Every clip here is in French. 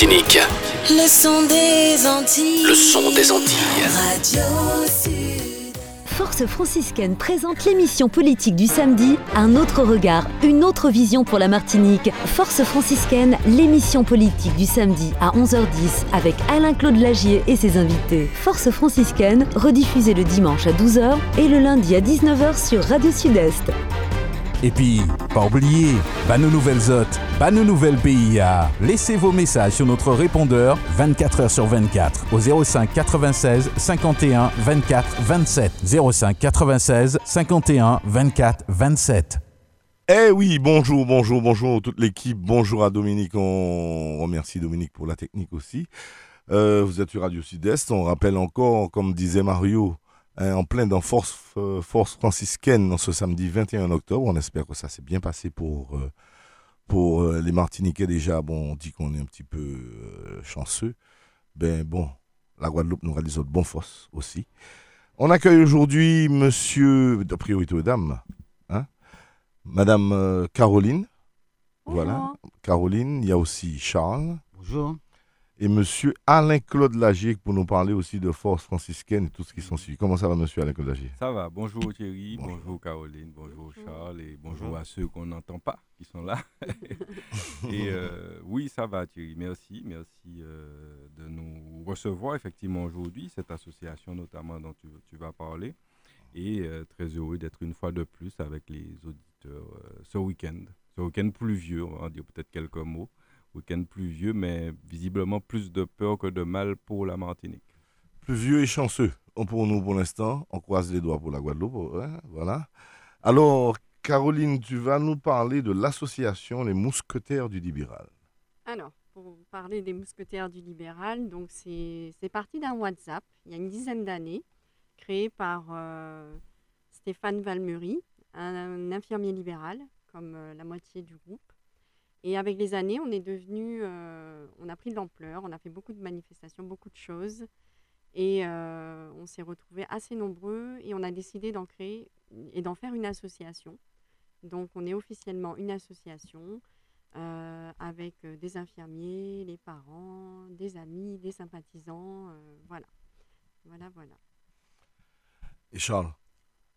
Martinique. Le son des Antilles. Le son des Antilles. Radio Sud. Force franciscaine présente l'émission politique du samedi, un autre regard, une autre vision pour la Martinique. Force franciscaine, l'émission politique du samedi à 11h10 avec Alain-Claude Lagier et ses invités. Force franciscaine, rediffusée le dimanche à 12h et le lundi à 19h sur Radio Sud-Est. Et puis, pas oublier, bah nos nouvelles hôtes, bah nos nouvelles PIA. Laissez vos messages sur notre répondeur 24 h sur 24 au 05 96 51 24 27. 05 96 51 24 27. Eh oui, bonjour, bonjour, bonjour toute l'équipe. Bonjour à Dominique. On remercie Dominique pour la technique aussi. Euh, vous êtes sur Radio Sud-Est. On rappelle encore, comme disait Mario, en plein dans Force, euh, Force franciscaine ce samedi 21 octobre. On espère que ça s'est bien passé pour, euh, pour euh, les Martiniquais déjà. Bon, on dit qu'on est un petit peu euh, chanceux. Ben bon, la Guadeloupe nous réalise autre bon force aussi. On accueille aujourd'hui monsieur, de priorité aux dames, hein, madame Caroline. Voilà, Caroline. Il y a aussi Charles Bonjour. Et monsieur Alain-Claude Lagier pour nous parler aussi de Force franciscaine et tout ce qui s'en suit. Comment ça va, monsieur Alain-Claude Lagier? Ça va. Bonjour Thierry, Bonjour. bonjour, Caroline, bonjour, Charles et bonjour, à ceux qu'on n'entend pas qui sont là. et euh, oui, ça va Thierry. Merci. Merci euh, de nous recevoir effectivement aujourd'hui, cette association notamment dont tu, tu vas parler. Et euh, très heureux d'être une fois de plus avec les auditeurs euh, ce week-end. Ce week-end pluvieux, on va dire peut-être quelques mots. Week-end pluvieux, mais visiblement plus de peur que de mal pour la Martinique. Plus vieux et chanceux on- pour nous pour l'instant. On croise les doigts pour la Guadeloupe. hein, voilà. Alors, Caroline, tu vas nous parler de l'association Les Mousquetaires du Libéral. Alors, pour parler des mousquetaires du libéral, donc c'est c'est parti d'un WhatsApp il y a une dizaine d'années, créé par euh, Stéphane Valmery, un, infirmier libéral, comme euh, la moitié du groupe. Et avec les années, on est devenu, euh, on a pris de l'ampleur, on a fait beaucoup de manifestations, beaucoup de choses, et euh, on s'est retrouvés assez nombreux, et on a décidé d'en créer et d'en faire une association. Donc, on est officiellement une association euh, avec des infirmiers, les parents, des amis, des sympathisants. voilà. Voilà, voilà. Et Charles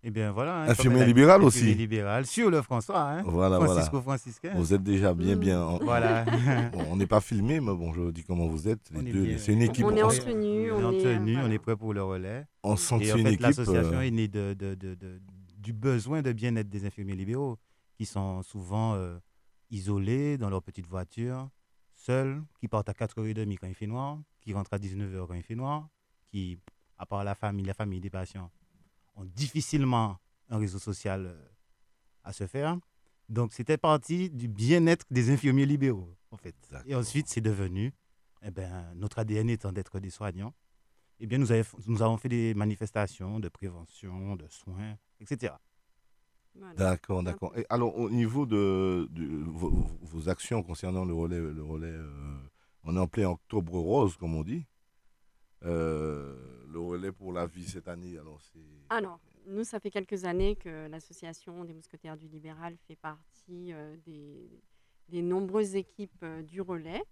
Eh bien voilà. hein, Infirmier libéral infirmier aussi. libéral sur le François. Hein, Voilà, voilà. Francisco franciscain. Vous êtes déjà bien, bien. en- Voilà. Bon, on n'est pas filmé, mais bon, je dis comment vous êtes. les deux. C'est une équipe. On est en tenue, on est en on est, tenue, on voilà. est prêt pour le relais. on sent une fait, équipe. l'association euh, est née de, de- de- de- du besoin de bien-être des infirmiers libéraux qui sont souvent euh, isolés dans leur petite voiture, seuls, qui partent à 4h30 quand il fait noir, qui rentrent à 19h quand il fait noir, qui, à part la famille, la famille des patients, ont difficilement un réseau social euh, à se faire. Donc, c'était parti du bien-être des infirmiers libéraux, en fait. Et ensuite, c'est devenu, eh ben, notre ADN étant d'être des soignants, eh bien, nous, avons fait des manifestations de prévention, de soins, etc. Voilà. D'accord, d'accord. Et alors, au niveau de, de vos, vos- vos actions concernant le relais, le relais euh, on est en plein octobre rose, comme on dit. Euh, le relais pour la vie cette année, alors c'est. Alors, nous, ça fait quelques années que l'association des mousquetaires du libéral fait partie euh, des, des nombreuses équipes euh, du relais.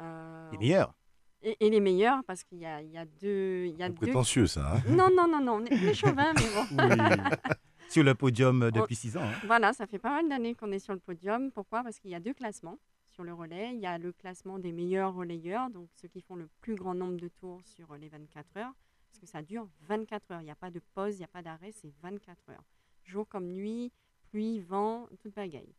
Euh, Les meilleurs. et, et les meilleures, parce qu'il y a, il y a deux... Il y a C'est deux... prétentieux, ça. hein Non, non, non, non, on est, on est chauvin, mais bon. Sur le podium depuis six ans. hein. Voilà, ça fait pas mal d'années qu'on est sur le podium. Pourquoi? Parce qu'il y a deux classements le relais. Il y a le classement des meilleurs relayeurs, donc ceux qui font le plus grand nombre de tours sur les 24 heures. Parce que ça dure 24 heures. Il n'y a pas de pause, il n'y a pas d'arrêt, c'est 24 heures. Jour comme nuit, pluie, vent, toute bagaille.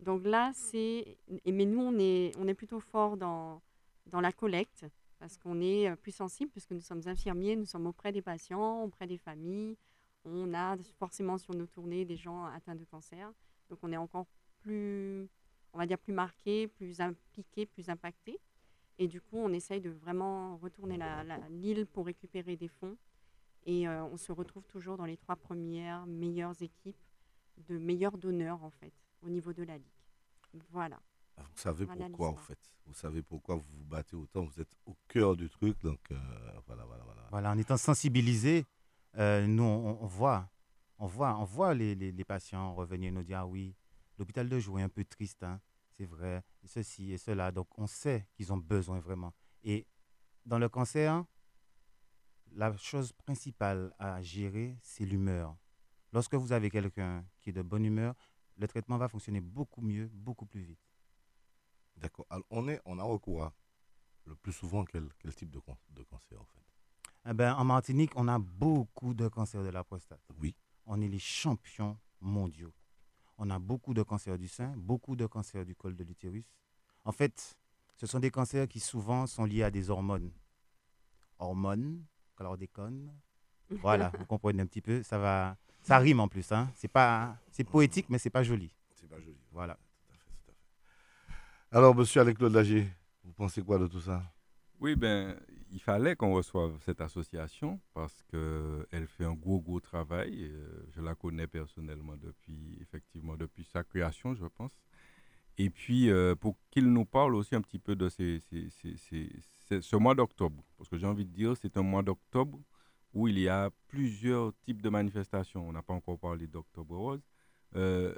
Donc là, c'est. Mais nous, on est, on est plutôt fort dans, dans la collecte, parce qu'on est euh, plus sensible, puisque nous sommes infirmiers, nous sommes auprès des patients, auprès des familles. On a forcément sur nos tournées des gens atteints de cancer. Donc on est encore plus, on va dire, plus marqué, plus impliqué, plus impacté. Et du coup, on essaye de vraiment retourner la- la- l'île pour récupérer des fonds. Et euh, on se retrouve toujours dans les trois premières meilleures équipes de meilleurs donneurs, en fait, au niveau de la Ligue. Voilà. Vous savez Voilà pourquoi, en fait. Vous savez pourquoi vous vous battez autant. Vous êtes au cœur du truc. Donc, euh, voilà, voilà, voilà. Voilà, en étant sensibilisés, euh, nous, on, on voit, on voit, on voit les, les- les patients revenir nous dire Ah oui, l'hôpital de Joux est un peu triste. hein. c'est vrai, et ceci et cela. Donc, on sait qu'ils ont besoin vraiment. Et dans le cancer, la chose principale à gérer, c'est l'humeur. Lorsque vous avez quelqu'un qui est de bonne humeur, le traitement va fonctionner beaucoup mieux, beaucoup plus vite. D'accord. Alors, on, est, on a recours à le plus souvent quel, quel type de, de cancer en fait? Eh ben, en Martinique, on a beaucoup de cancers de la prostate. Oui. On est les champions mondiaux. On a beaucoup de cancers du sein, beaucoup de cancers du col de l'utérus. En fait, ce sont des cancers qui souvent sont liés à des hormones. Hormones, chlordécone. Voilà, vous comprenez un petit peu. Ça va, ça rime en plus. Hein. C'est pas, c'est poétique, mais c'est pas joli. C'est pas joli. Voilà. Tout à fait, tout à fait. Alors, monsieur Alec-Claude Lagier, vous pensez quoi de tout ça? Oui, ben, il fallait qu'on reçoive cette association parce qu'elle fait un gros, gros travail. Euh, je la connais personnellement depuis, effectivement, depuis sa création, je pense. Et puis, euh, pour qu'il nous parle aussi un petit peu de ces, ce mois d'octobre. Parce que j'ai envie de dire, c'est un mois d'octobre où il y a plusieurs types de manifestations. On n'a pas encore parlé d'Octobre Rose. euh,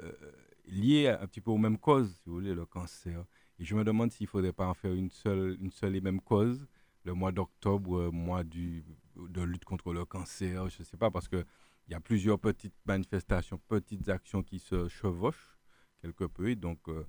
liées un petit peu aux mêmes causes, si vous voulez, le cancer. Et je me demande s'il ne faudrait pas en faire une seule, une seule et même cause, le mois d'octobre, euh, mois de lutte contre le cancer, je ne sais pas, parce qu'il y a plusieurs petites manifestations, petites actions qui se chevauchent quelque peu. Et donc, euh,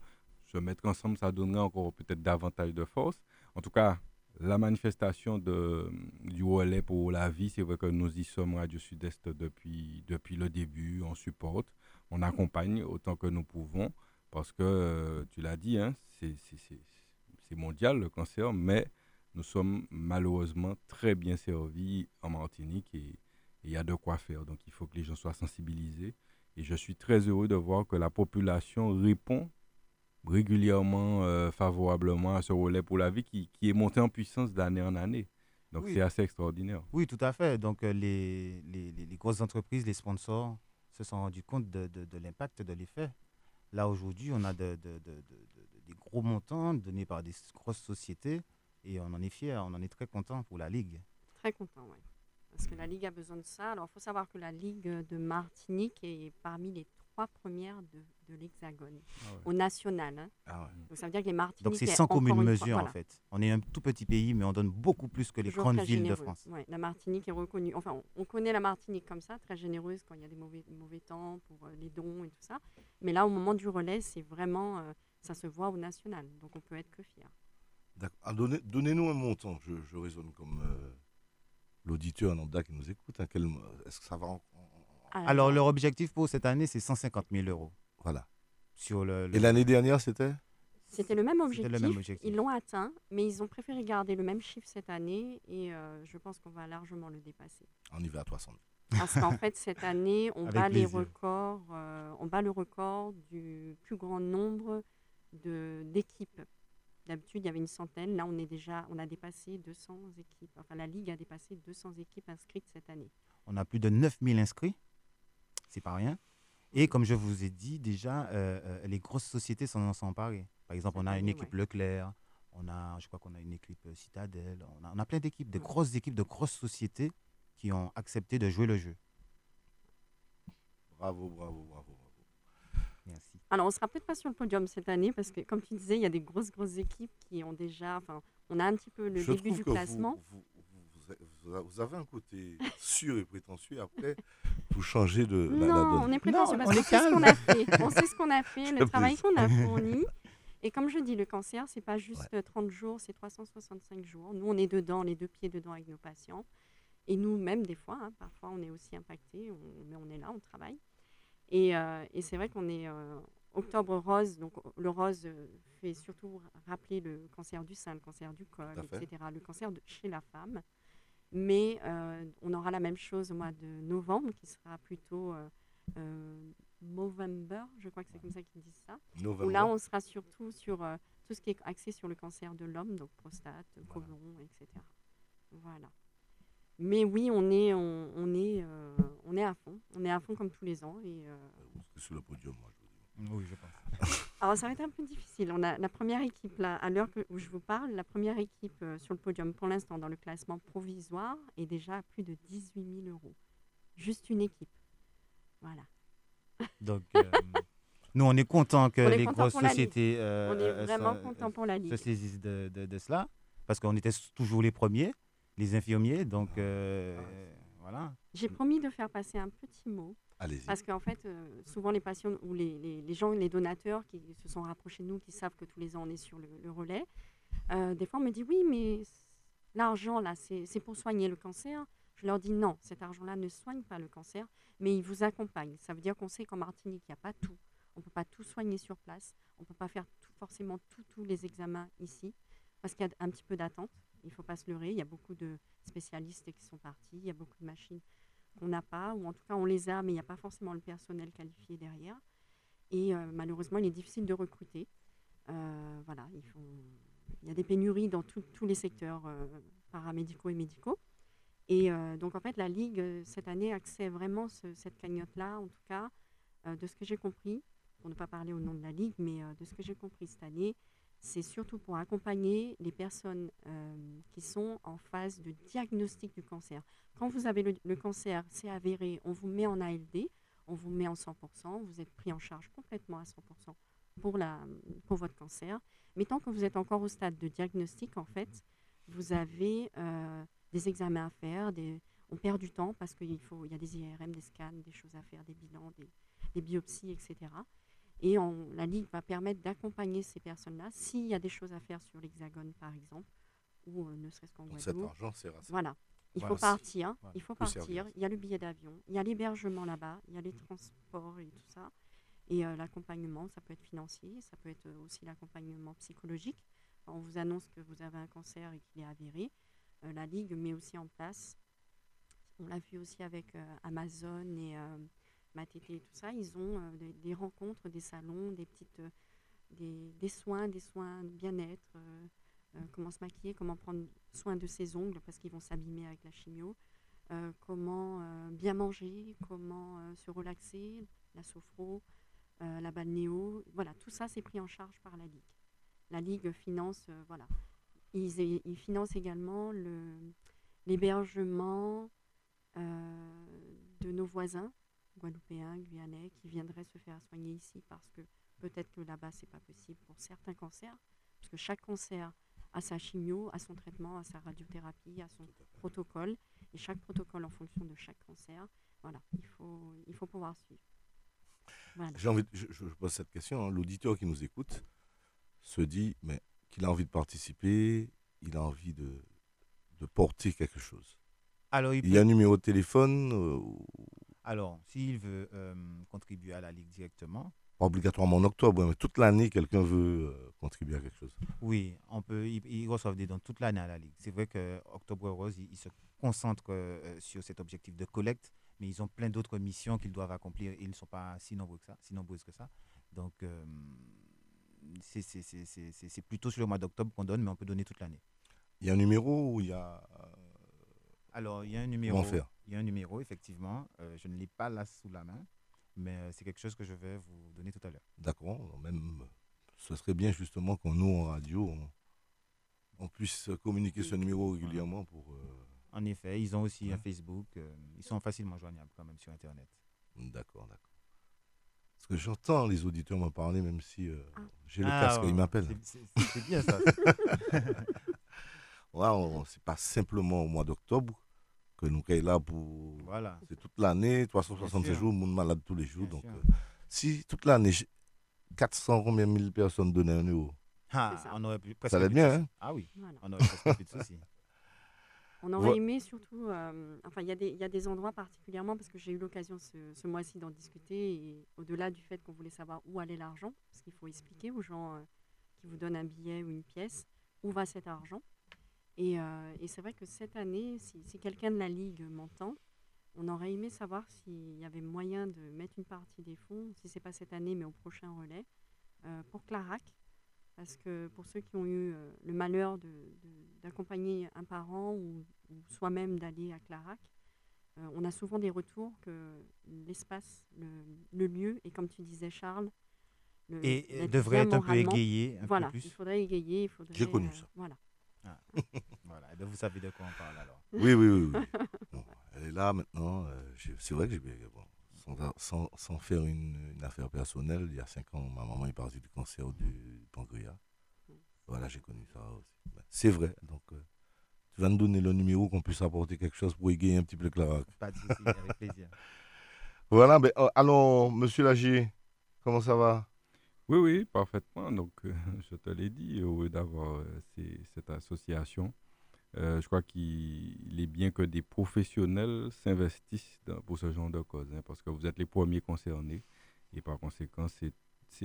se mettre ensemble, ça donnerait encore peut-être davantage de force. En tout cas, la manifestation du relais pour la vie, c'est vrai que nous y sommes Radio Sud-Est depuis, depuis le début, on supporte, on accompagne autant que nous pouvons, parce que, euh, tu l'as dit, hein, c'est mondial le cancer, mais nous sommes malheureusement très bien servis en Martinique et il y a de quoi faire. Donc il faut que les gens soient sensibilisés. Et je suis très heureux de voir que la population répond régulièrement, euh, favorablement à ce relais pour la vie qui, qui est monté en puissance d'année en année. Donc Oui. c'est assez extraordinaire. Oui, tout à fait. Donc, euh, les, les, grosses entreprises, les sponsors se sont rendus compte de l'impact, de l'effet. Là, aujourd'hui, on a de- de- de- de- de- des gros montants donnés par des grosses sociétés et on en est fiers, on en est très content pour la Ligue. Très content, oui. Parce que la Ligue a besoin de ça. Alors, il faut savoir que la Ligue de Martinique est parmi les trois premières de, de l'Hexagone, au national. hein. Ah ouais. Donc, ça veut dire que les Martiniques. Donc, c'est sans commune mesure, fois- en fait. On est un tout petit pays, mais on donne beaucoup plus que les toujours grandes villes de. France. Ouais, la Martinique est reconnue. Enfin, on, on connaît la Martinique comme ça, très généreuse quand il y a des mauvais, mauvais temps pour euh, les dons et tout ça. Mais là, au moment du relais, c'est vraiment. euh, ça se voit au national. Donc, on peut être que fier. D'accord. Ah, donnez- Donnez-nous un montant. Je, je raisonne comme euh, l'auditeur lambda qui nous écoute. Mo- Est-ce que ça va en- Alors, leur objectif pour cette année, c'est 150 000 euros. Voilà. Sur le, le- Et l'année dernière, c'était? C'était le même objectif. le même objectif. Ils l'ont atteint, mais ils ont préféré garder le même chiffre cette année et euh, je pense qu'on va largement le dépasser. On y va à 300 000. Parce qu'en fait, cette année, on Avec bat les records, euh, on bat le record du plus grand nombre de- d'équipes. D'habitude, il y avait une centaine. Là, on est déjà, on a dépassé 200 équipes. Enfin, la ligue a dépassé 200 équipes inscrites cette année. On a plus de 9000 inscrits. C'est pas rien. Et comme je vous ai dit déjà, euh, euh, les grosses sociétés s'en sont emparées. Par exemple, on a une équipe. Leclerc, on a, je crois qu'on a une équipe euh, Citadel, on a, on a plein d'équipes, de grosses équipes, de grosses sociétés qui ont accepté de jouer le jeu. Bravo, bravo, bravo. bravo. Merci. Alors, on sera peut-être pas sur le podium cette année parce que, comme tu disais, il y a des grosses, grosses équipes qui ont déjà. Enfin, on a un petit peu le Je début du que classement. Vous, vous- vous- avez un côté sûr et prétentieux. Après, vous changez de la, la Non, donne. on est prétentieux Non, parce on qu'on sait ce qu'on a fait. On sait ce qu'on a fait, le travail qu'on a fourni. Et comme je dis, le cancer, c'est pas juste euh, 30 jours, c'est 365 jours. Nous, on est dedans, les deux pieds dedans avec nos patients. Et nous-mêmes, des fois, hein, parfois, on est aussi impactés, on- mais on est là, on travaille. Et, euh, et c'est vrai qu'on est euh, octobre rose, donc le rose euh, fait surtout rappeler le cancer du sein, le cancer du col, etc., le cancer de, chez la femme. Mais euh, on aura la même chose au mois de novembre, qui sera plutôt euh, euh, Movember, je crois que c'est comme ça qu'ils disent ça. Où Novembre. là, on sera surtout sur euh, tout ce qui est axé sur le cancer de l'homme, donc prostate, côlon, etc. Voilà. Mais oui, on est, on, on est, euh, on est à fond. On est à fond comme tous les ans. Et, euh, sur le podium, moi, je vous dis. Oui, je pense. alors, ça va être un peu difficile. On a la première équipe, là, à l'heure où je vous parle, la première équipe euh, sur le podium pour l'instant dans le classement provisoire est déjà à plus de 18 000 euros. Juste une équipe. Voilà. Donc, euh, Nous, on est content que On est les content grosses pour la Ligue. sociétés euh, On est euh, vraiment se- content pour la se Ligue. saisissent de, de- de cela, parce qu'on était toujours les premiers, les infirmiers. Donc, euh, voilà. J'ai promis de faire passer un petit mot. Parce qu'en fait, euh, souvent les patients ou les, gens, les donateurs qui se sont rapprochés de nous, qui savent que tous les ans on est sur le, relais, euh, des fois on me dit oui, mais l'argent là, c'est pour soigner le cancer. Je leur dis non, cet argent-là ne soigne pas le cancer, mais il vous accompagne. Ça veut dire qu'on sait qu'en Martinique, il n'y a pas tout. On ne peut pas tout soigner sur place. On ne peut pas faire tout- forcément tous les examens ici, parce qu'il y a un petit peu d'attente. Il ne faut pas se leurrer. Il y a beaucoup de spécialistes qui sont partis. Il y a beaucoup de machines qu'on n'a pas, ou en tout cas on les a, mais il n'y a pas forcément le personnel qualifié derrière. Et euh, malheureusement, il est difficile de recruter. Euh, voilà, il, y a des pénuries dans tous les secteurs euh, paramédicaux et médicaux. Et donc en fait, la Ligue, cette année, accède vraiment ce- cette cagnotte-là, en tout cas, de ce que j'ai compris, pour ne pas parler au nom de la Ligue, mais de ce que j'ai compris cette année, c'est surtout pour accompagner les personnes euh, qui sont en phase de diagnostic du cancer. Quand vous avez le, cancer, c'est avéré, on vous met en ALD, on vous met en 100%, vous êtes pris en charge complètement à 100% pour, la, pour votre cancer. Mais tant que vous êtes encore au stade de diagnostic, en fait, vous avez euh, des examens à faire, on perd du temps parce qu'il faut, il y a des IRM, des scans, des choses à faire, des bilans, des biopsies, etc. Et on- la Ligue va permettre d'accompagner ces personnes-là s'il y a des choses à faire sur l'Hexagone, par exemple, ou euh, ne serait-ce qu'en Donc cet Guadeloupe. argent ça. Voilà. Il Voilà, faut c'est- partir. voilà, Il faut partir. Il y a le billet d'avion, il y a l'hébergement là-bas, il y a les transports et tout ça. Et euh, l'accompagnement, ça peut être financier, ça peut être euh, aussi l'accompagnement psychologique. On vous annonce que vous avez un cancer et qu'il est avéré. Euh, la Ligue met aussi en place, on l'a vu aussi avec Amazon et Matete et tout ça, ils ont euh, des, rencontres, des salons, des petites, euh, soins, des soins de bien-être, euh, comment se maquiller, comment prendre soin de ses ongles parce qu'ils vont s'abîmer avec la chimio, comment bien manger, comment se relaxer, la sophro, la balnéo, voilà, tout ça c'est pris en charge par la Ligue. La Ligue finance, voilà. Ils, ils financent également le- l'hébergement de nos voisins, guadeloupéens, guyanais, qui viendraient se faire soigner ici parce que peut-être que là-bas c'est pas possible pour certains cancers, parce que chaque cancer a sa chimio, a son traitement, a sa radiothérapie, a son protocole, et chaque protocole en fonction de chaque cancer. Voilà, il faut, il faut pouvoir suivre. Voilà. J'ai envie, de- je, je pose cette question. hein. L'auditeur qui nous écoute se dit, mais qu'il a envie de participer, il a envie de, de porter quelque chose. Alors, il Il y a un numéro de téléphone, euh, ou- alors s'il veut euh, contribuer à la Ligue directement, pas obligatoirement en octobre, mais toute l'année, quelqu'un veut euh, contribuer à quelque chose. Oui, on peut, ils, reçoivent des dons toute l'année à la Ligue. C'est vrai que Octobre Rose, ils, se concentrent euh, sur cet objectif de collecte, mais ils ont plein d'autres missions qu'ils doivent accomplir ils ne sont pas si nombreux que ça. Si nombreuses que ça. Donc, c'est plutôt sur le mois d'octobre qu'on donne, mais on peut donner toute l'année. Il y a un numéro où il y a. Alors, il y a un numéro. Comment faire? Il y a un numéro, effectivement. Euh, je ne l'ai pas là sous la main, mais euh, c'est quelque chose que je vais vous donner tout à l'heure. D'accord, même. Ce serait bien justement qu'on nous, en radio, on, on puisse communiquer ce numéro régulièrement pour. euh, En effet, ils ont aussi un Ouais. Facebook. euh, ils sont facilement joignables quand même sur Internet. D'accord, d'accord. Parce que j'entends les auditeurs me parler, même si euh, Ah. j'ai le Ah, casque, ouais, ils m'appellent. c'est- bien ça. On- c'est pas simplement au mois d'octobre que nous sommes là pour. voilà. C'est toute l'année, 366 Bien sûr. jours, monde malade tous les jours. Bien donc, euh, si toute l'année, j'ai 400 combien de mille personnes donnaient un euro, Ah, ça. on aurait plus, presque ça allait bien, hein? Ah oui, Voilà. on aurait presque plus de soucis. On aurait aimé surtout, euh, enfin il y, a des- il y a des endroits particulièrement parce que j'ai eu l'occasion ce, ce mois-ci d'en discuter et au-delà du fait qu'on voulait savoir où allait l'argent, parce qu'il faut expliquer aux gens euh, qui vous donnent un billet ou une pièce où va cet argent. Et, euh, et c'est vrai que cette année, si, si quelqu'un de la Ligue m'entend, on aurait aimé savoir s'il y avait moyen de mettre une partie des fonds, si c'est pas cette année mais au prochain relais, euh, pour Clarac. Parce que pour ceux qui ont eu euh, le malheur de- de- d'accompagner un parent ou, ou soi-même d'aller à Clarac, euh, on a souvent des retours que l'espace, le, le lieu, et comme tu disais Charles, le, Et devrait être un peu égayé un Voilà, peu il plus. faudrait égayer, il faudrait... J'ai connu euh, ça. Voilà. Voilà, eh ben, vous savez de quoi on parle alors. Oui, oui, oui. oui. Bon, elle est là maintenant. euh, c'est vrai que j'ai bien. Bon, sans, sans, sans faire une, une affaire personnelle, il y a cinq ans, ma maman est partie du cancer du pancréas. Voilà, j'ai connu ça aussi. Ben, C'est vrai. Donc, euh, tu vas nous donner le numéro qu'on puisse apporter quelque chose pour égayer un petit peu le clarac. Pas de souci, avec plaisir. Voilà, ben, euh, alors, monsieur Lagier, comment ça va? Oui, oui, parfaitement. Donc, euh, je te l'ai dit, heureux d'avoir euh, cette association. Euh, je crois qu'il est bien que des professionnels s'investissent pour ce genre de cause, hein, parce que vous êtes les premiers concernés. Et par conséquent, c'est,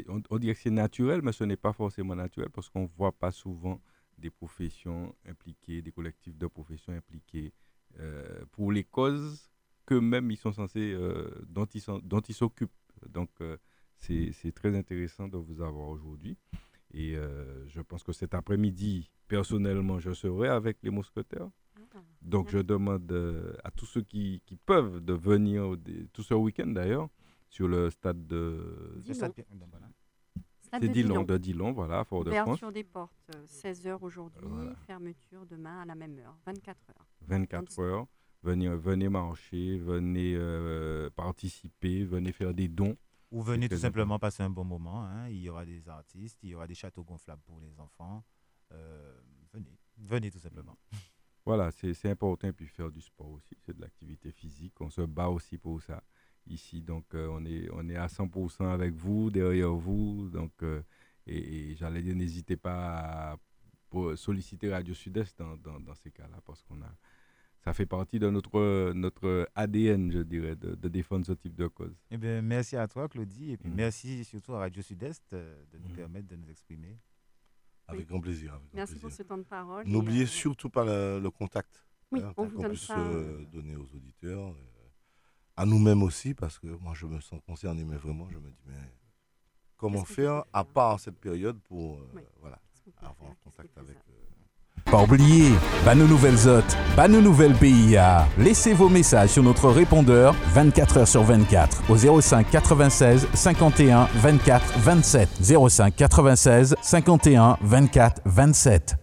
on, on dirait que c'est naturel, mais ce n'est pas forcément naturel, parce qu'on ne voit pas souvent des professions impliquées, des collectifs de professions impliqués pour les causes qu'eux-mêmes ils sont censés, dont ils s'occupent. Donc, c'est très intéressant de vous avoir aujourd'hui. Et euh, je pense que cet après-midi, personnellement, je serai avec les mousquetaires. Ah, Donc, je demande euh, à tous ceux qui, qui peuvent de venir, tout ce week-end d'ailleurs, sur le stade de. C'est de Dillon, de Dillon, voilà, Fort-de-France. Ouverture des portes, 16h aujourd'hui, Voilà. fermeture demain à la même heure, 24 heures. 24 heures. Venez, venez marcher, venez euh, participer, venez faire des dons. Ou venez tout simplement passer un bon moment. hein. Il y aura des artistes, il y aura des châteaux gonflables pour les enfants. Euh, venez, venez tout simplement. Voilà, c'est important. Et puis faire du sport aussi, c'est de l'activité physique. On se bat aussi pour ça ici. Donc, euh, on, est, on est à 100% avec vous, derrière vous. Donc, euh, et, et j'allais dire, n'hésitez pas à pour solliciter Radio Sud-Est dans, dans, dans ces cas-là, parce qu'on a. Ça fait partie de notre, notre ADN, je dirais, de, de défendre ce type de cause. Eh bien, merci à toi, Claudie, et puis Mhm. merci surtout à Radio Sud-Est euh, de nous Mhm. permettre de nous exprimer. Avec grand plaisir. avec grand Merci pour ce temps de parole. N'oubliez euh, surtout pas le, le contact. Oui, hein, on vous qu'on donne puisse ça. euh, donner aux auditeurs, euh, à nous-mêmes aussi, parce que moi je me sens concerné, mais vraiment je me dis, mais comment faire à faire part cette période pour euh, Oui. voilà, avoir contact avec. Pas oublier, nos nouvelles hôtes, bah nos nouvelles PIA. Laissez vos messages sur notre répondeur 24 heures sur 24 au 05 96 51 24 27. 05 96 51 24 27.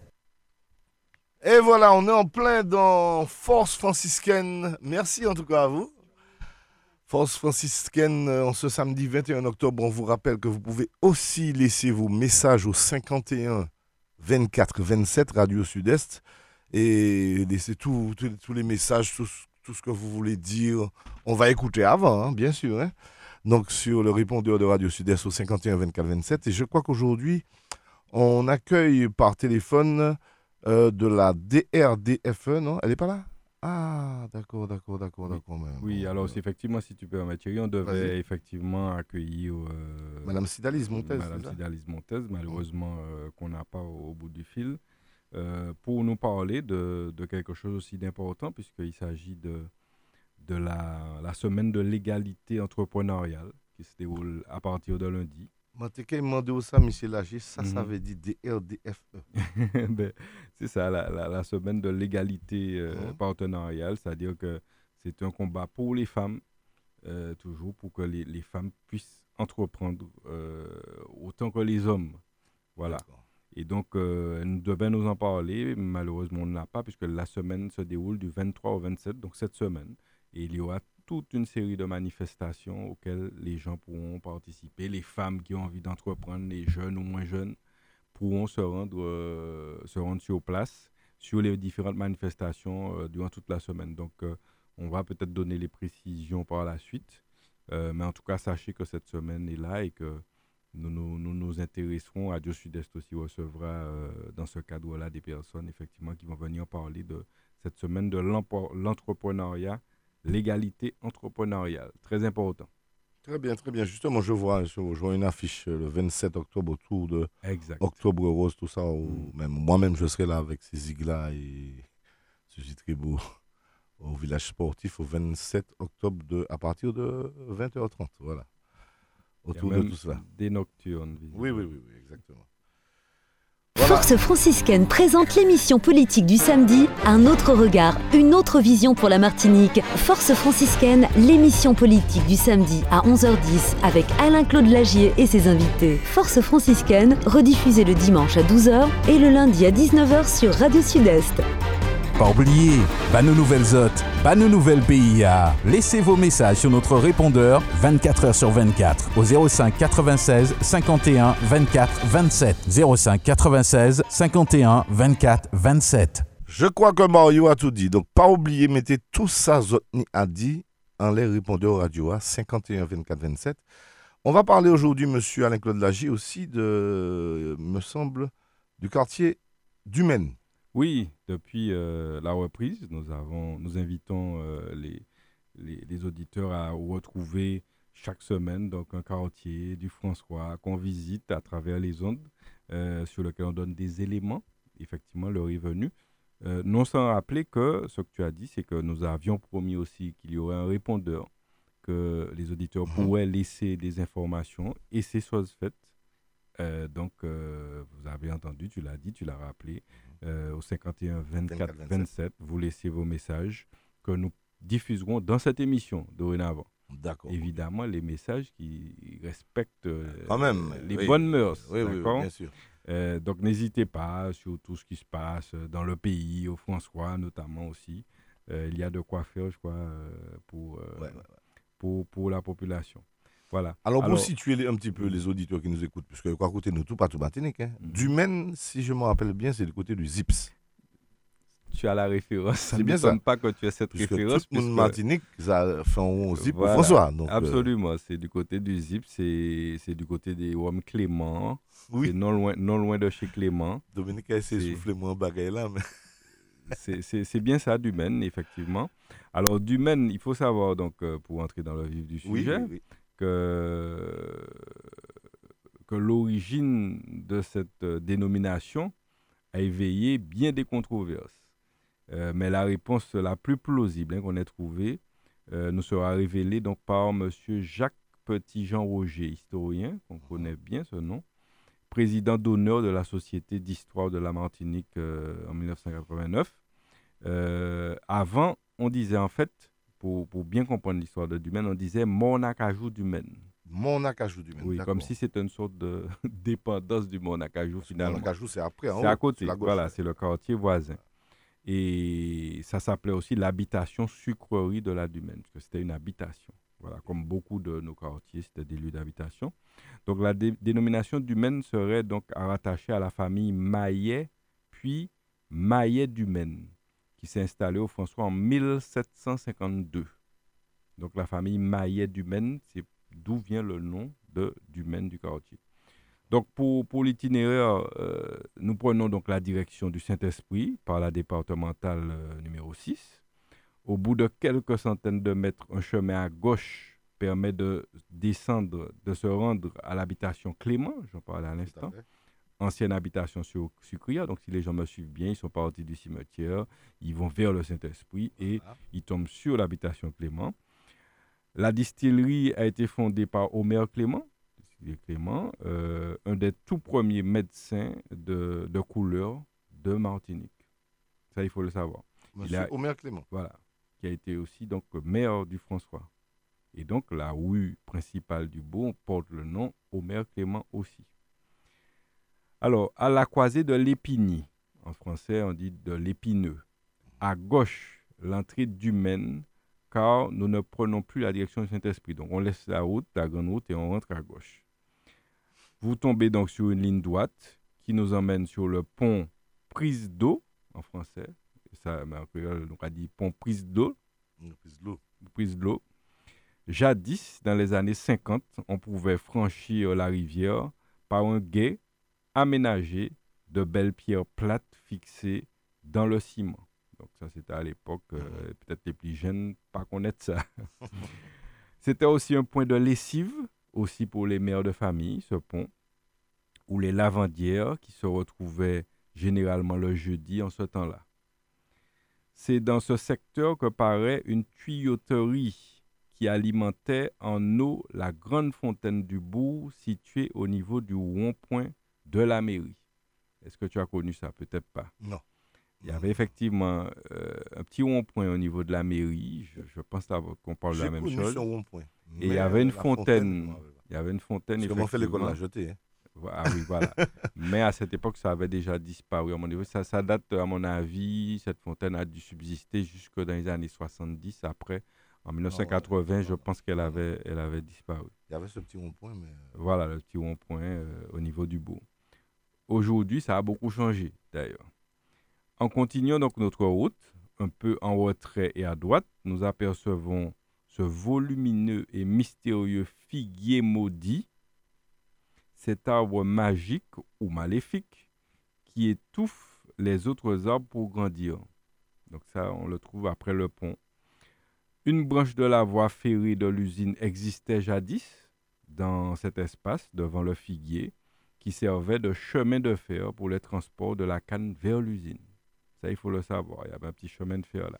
Et voilà, on est en plein dans Force franciscaine. Merci en tout cas à vous. Force franciscaine, euh, en ce samedi 21 octobre, on vous rappelle que vous pouvez aussi laisser vos messages au 51 24 27 Radio Sud-Est et laisser tous les messages, tout, tout ce que vous voulez dire. On va écouter avant, hein, bien sûr. hein. Donc sur le répondeur de Radio Sud-Est au 51 24 27. Et je crois qu'aujourd'hui, on accueille par téléphone euh, de la DRDFE, non? Elle n'est pas là? Ah, d'accord, d'accord, d'accord, d'accord. Oui, alors euh, c'est effectivement, si tu peux Thierry, on devait effectivement accueillir euh, Madame Sidalise Montez, Madame Sidalise Montez, malheureusement euh, qu'on n'a pas au, au bout du fil, euh, pour nous parler de, de quelque chose aussi d'important, puisqu'il s'agit de, de la, la semaine de l'égalité entrepreneuriale qui se déroule à partir de lundi. Au ça, monsieur Lagier, ça, ça Mhm. veut dire DRDFE. C'est ça, la, la- la semaine de l'égalité euh, Mhm. partenariale, c'est-à-dire que c'est un combat pour les femmes, euh, toujours pour que les, les femmes puissent entreprendre euh, autant que les hommes. Voilà. Et donc, nous devions nous en parler. Malheureusement, on ne l'a pas, puisque la semaine se déroule du 23 au 27, donc cette semaine. Et il y aura toute une série de manifestations auxquelles les gens pourront participer. Les femmes qui ont envie d'entreprendre, les jeunes ou moins jeunes, pourront se rendre, euh, se rendre sur place sur les différentes manifestations euh, durant toute la semaine. Donc, euh, on va peut-être donner les précisions par la suite. Mais en tout cas, sachez que cette semaine est là et que nous nous, intéresserons. Radio Sud-Est aussi recevra dans ce cadre-là des personnes effectivement qui vont venir parler de cette semaine de l'entrepreneuriat, l'égalité entrepreneuriale. Très important. Très bien, très bien. Justement, je vois, je vois une affiche euh, le 27 octobre autour de Exact. Octobre Rose, tout ça. où Mm. même, moi-même, je serai là avec ces ziglas et ce Tribou au village sportif au 27 octobre de, à partir de 20h30. Voilà. Autour de tout cela. Des nocturnes. Oui, oui, oui, oui, exactement. Force franciscaine présente l'émission politique du samedi, un autre regard, une autre vision pour la Martinique. Force franciscaine, l'émission politique du samedi à 11h10 avec Alain-Claude Lagier et ses invités. Force franciscaine, rediffusée le dimanche à 12h et le lundi à 19h sur Radio Sud-Est. Pas oublier, pas nos nouvelles hôtes, pas nos nouvelles PIA. Laissez vos messages sur notre répondeur 24 heures sur 24 au 05 96 51 24 27. 05 96 51 24 27. Je crois que Mario a tout dit. Donc, pas oublier, mettez tout ça, Zotni a dit, en les répondeurs radio à 51 24 27. On va parler aujourd'hui, monsieur Alain-Claude Lagy, aussi de, me semble, du quartier du Maine. Oui, depuis euh, la reprise, nous, avons, nous invitons euh, les, les, les auditeurs à retrouver chaque semaine donc un quartier du François qu'on visite à travers les ondes euh, sur lequel on donne des éléments, effectivement, le revenu. Euh, non sans rappeler que ce que tu as dit, c'est que nous avions promis aussi qu'il y aurait un répondeur, que les auditeurs Mhm. pourraient laisser des informations et c'est chose faite. Donc, vous avez entendu, tu l'as dit, tu l'as rappelé, euh, au 51 24 24, 27, vous laissez vos messages que nous diffuserons dans cette émission dorénavant. D'accord. Évidemment, les messages qui respectent euh, Quand même. les oui. bonnes mœurs. Oui, oui, bien sûr. Euh, donc n'hésitez pas sur tout ce qui se passe dans le pays, au François notamment aussi. Euh, il y a de quoi faire, je crois, pour, Ouais, ouais, ouais. pour, pour la population. Voilà. Alors, pour situer un petit peu les auditeurs qui nous écoutent, puisque quoi côté nous tout, pas tout Martinique, hein. Du Maine, si je me rappelle bien, c'est du côté du Zips. tu as la référence. C'est ne bien ça. pas que tu aies cette Puisque référence. tout puisque- Martinique, ça fait un Zip Voilà, pour François. Donc, euh, Absolument, c'est du côté du Zip, c'est c'est du côté des Rome Clément, oui, c'est non loin, non loin de chez Clément. Dominique a essayé de souffler moins bagaille là, mais C'est- bien ça, du Maine, effectivement. Alors, du Maine, il faut savoir, donc, euh, pour entrer dans le vif du oui, sujet, oui, oui. Que, que l'origine de cette euh, dénomination a éveillé bien des controverses. Euh, mais la réponse la plus plausible hein, qu'on ait trouvée euh, nous sera révélée donc par M. Jacques Petit-Jean Roger, historien, qu'on connaît bien ce nom, président d'honneur de la Société d'histoire de la Martinique euh, en 1989. Euh, avant, on disait en fait, pour, pour bien comprendre l'histoire de Dumaine, on disait Monacajou Dumaine. Mon acajou du Maine. Oui, comme si c'était une sorte de dépendance du Monacajou Mon finalement. acajou, c'est après. en C'est à côté, la voilà, c'est le quartier voisin. Et ça s'appelait aussi l'habitation sucrerie de la Dumaine, parce que c'était une habitation. Voilà, comme beaucoup de nos quartiers, c'était des lieux d'habitation. Donc la dé- dénomination Dumaine serait donc rattachée à la famille Maillet, puis Maillet-Dumaine, qui s'est installée au François en 1752. Donc la famille Maillet-Dumaine, c'est d'où vient le nom de Dumaine du quartier. Donc pour, pour l'itinéraire, euh, nous prenons donc la direction du Saint-Esprit par la départementale euh, numéro 6. Au bout de quelques centaines de mètres, un chemin à gauche permet de descendre, de se rendre à l'habitation Clément, j'en parlais à l'instant. Ancienne habitation sur Sucria. Donc, si les gens me suivent bien, ils sont partis du cimetière, ils vont vers le Saint-Esprit et Voilà. ils tombent sur l'habitation Clément. La distillerie a été fondée par Omer Clément, euh, un des tout premiers médecins de, de couleur de Martinique. Ça, il faut le savoir. Monsieur a- Omer Clément. Voilà. Qui a été aussi donc maire du François. Et donc, la rue principale du Bourg porte le nom Omer Clément aussi. Alors, à la croisée de l'Épigny, en français, on dit de l'Épineux. À gauche, l'entrée du Maine, car nous ne prenons plus la direction du Saint-Esprit. Donc, on laisse la route, la grande route, et on rentre à gauche. Vous tombez donc sur une ligne droite qui nous emmène sur le pont Prise d'eau, en français. Ça, on dit pont Prise d'eau prise de l'eau. prise de l'eau. Jadis, dans les années 50, on pouvait franchir la rivière par un guet aménagé de belles pierres plates fixées dans le ciment. Donc ça, c'était à l'époque, euh, peut-être les plus jeunes, pas connaître ça. c'était aussi un point de lessive, aussi pour les mères de famille, ce pont, ou les lavandières qui se retrouvaient généralement le jeudi en ce temps-là. C'est dans ce secteur que paraît une tuyauterie qui alimentait en eau la grande fontaine du bourg située au niveau du rond-point de la mairie. Est-ce que tu as connu ça? Peut-être pas. Non. Il y avait effectivement euh, un petit rond-point au niveau de la mairie. Je, je pense qu'on parle de la même chose. rond-point. Et il y avait une euh, la fontaine. Il y avait une fontaine. On fait l'école à jeter. hein. Ah oui, voilà. Mais à cette époque, ça avait déjà disparu. À mon avis, ça, ça date, à mon avis, cette fontaine a dû subsister jusque dans les années 70. Après, en 1980, je pense qu'elle avait, elle avait disparu. Il y avait ce petit rond-point, mais. euh, Voilà, le petit rond-point euh, au niveau du bourg. Aujourd'hui, ça a beaucoup changé, d'ailleurs. En continuant donc notre route, un peu en retrait et à droite, nous apercevons ce volumineux et mystérieux figuier maudit, cet arbre magique ou maléfique qui étouffe les autres arbres pour grandir. Donc ça, on le trouve après le pont. Une branche de la voie ferrée de l'usine existait jadis dans cet espace devant le figuier qui servait de chemin de fer pour les transports de la canne vers l'usine. Ça, il faut le savoir. Il y avait un petit chemin de fer là.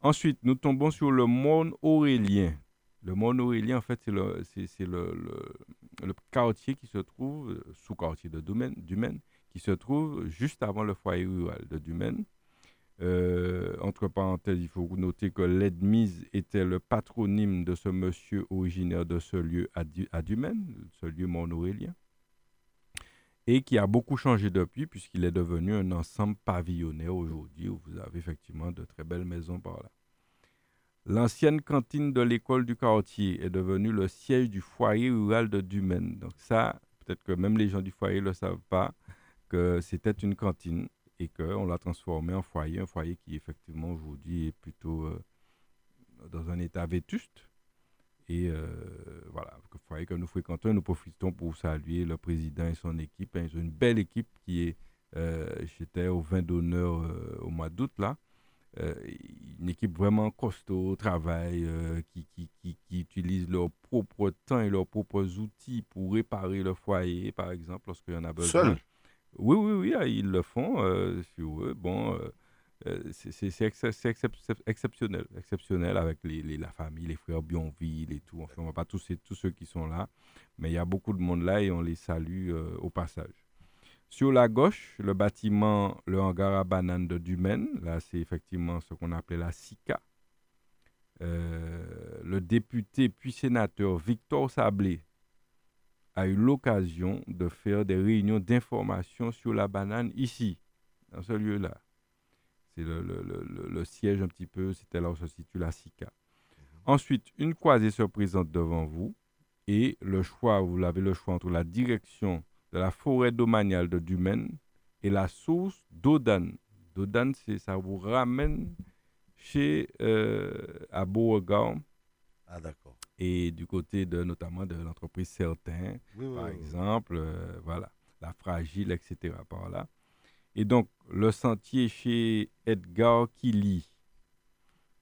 Ensuite, nous tombons sur le Mont Aurélien. Le Mont Aurélien, en fait, c'est le, le, le- le quartier qui se trouve, euh, sous-quartier de Dumaine, qui se trouve juste avant le foyer rural de Dumaine. Euh, entre parenthèses, il faut noter que l'Edmise était le patronyme de ce monsieur originaire de ce lieu à, à Dumaine, ce lieu Mont-Aurélien, et qui a beaucoup changé depuis, puisqu'il est devenu un ensemble pavillonnaire aujourd'hui, où vous avez effectivement de très belles maisons par là. L'ancienne cantine de l'école du quartier est devenue le siège du foyer rural de Dumaine. Donc ça, peut-être que même les gens du foyer ne le savent pas, que c'était une cantine et qu'on l'a transformé en foyer, un foyer qui effectivement aujourd'hui est plutôt euh, dans un état vétuste. Et euh, voilà, le foyer que nous fréquentons, nous profitons pour saluer le président et son équipe. Ils ont une belle équipe qui est, euh, j'étais au vin d'honneur euh, au mois d'août là, Euh, une équipe vraiment costaud au travail, euh, qui, qui, qui, qui utilise leur propre temps et leurs propres outils pour réparer le foyer, par exemple, lorsqu'il y en a besoin. Seul? Oui, oui, oui, ah, ils le font euh, sur eux. Bon, euh, c'est c'est- c'est excep- c'est excep- c'est exceptionnel, exceptionnel avec la famille, les frères Bionville et tout. Enfin, on va pas tous, tous ceux qui sont là, mais il y a beaucoup de monde là et on les salue euh, au passage. Sur la gauche, le bâtiment, le hangar à bananes de Dumaine. Là, c'est effectivement ce qu'on appelait la SICA. Euh, le député puis sénateur Victor Sablé a eu l'occasion de faire des réunions d'information sur la banane ici, dans ce lieu-là. C'est le, le- le- siège un petit peu, c'était là où se situe la SICA. Ensuite, une croisée se présente devant vous et le choix, vous avez le choix entre la direction de la forêt domaniale de Dumaine et la source d'Odane. D'Odane, c'est ça vous ramène chez euh, à Beauregard Ah, d'accord. et du côté de notamment de l'entreprise Certain, Oui, oui, par oui. exemple, euh, voilà, la fragile, etc. par là. Et donc, le sentier chez Edgar Killy,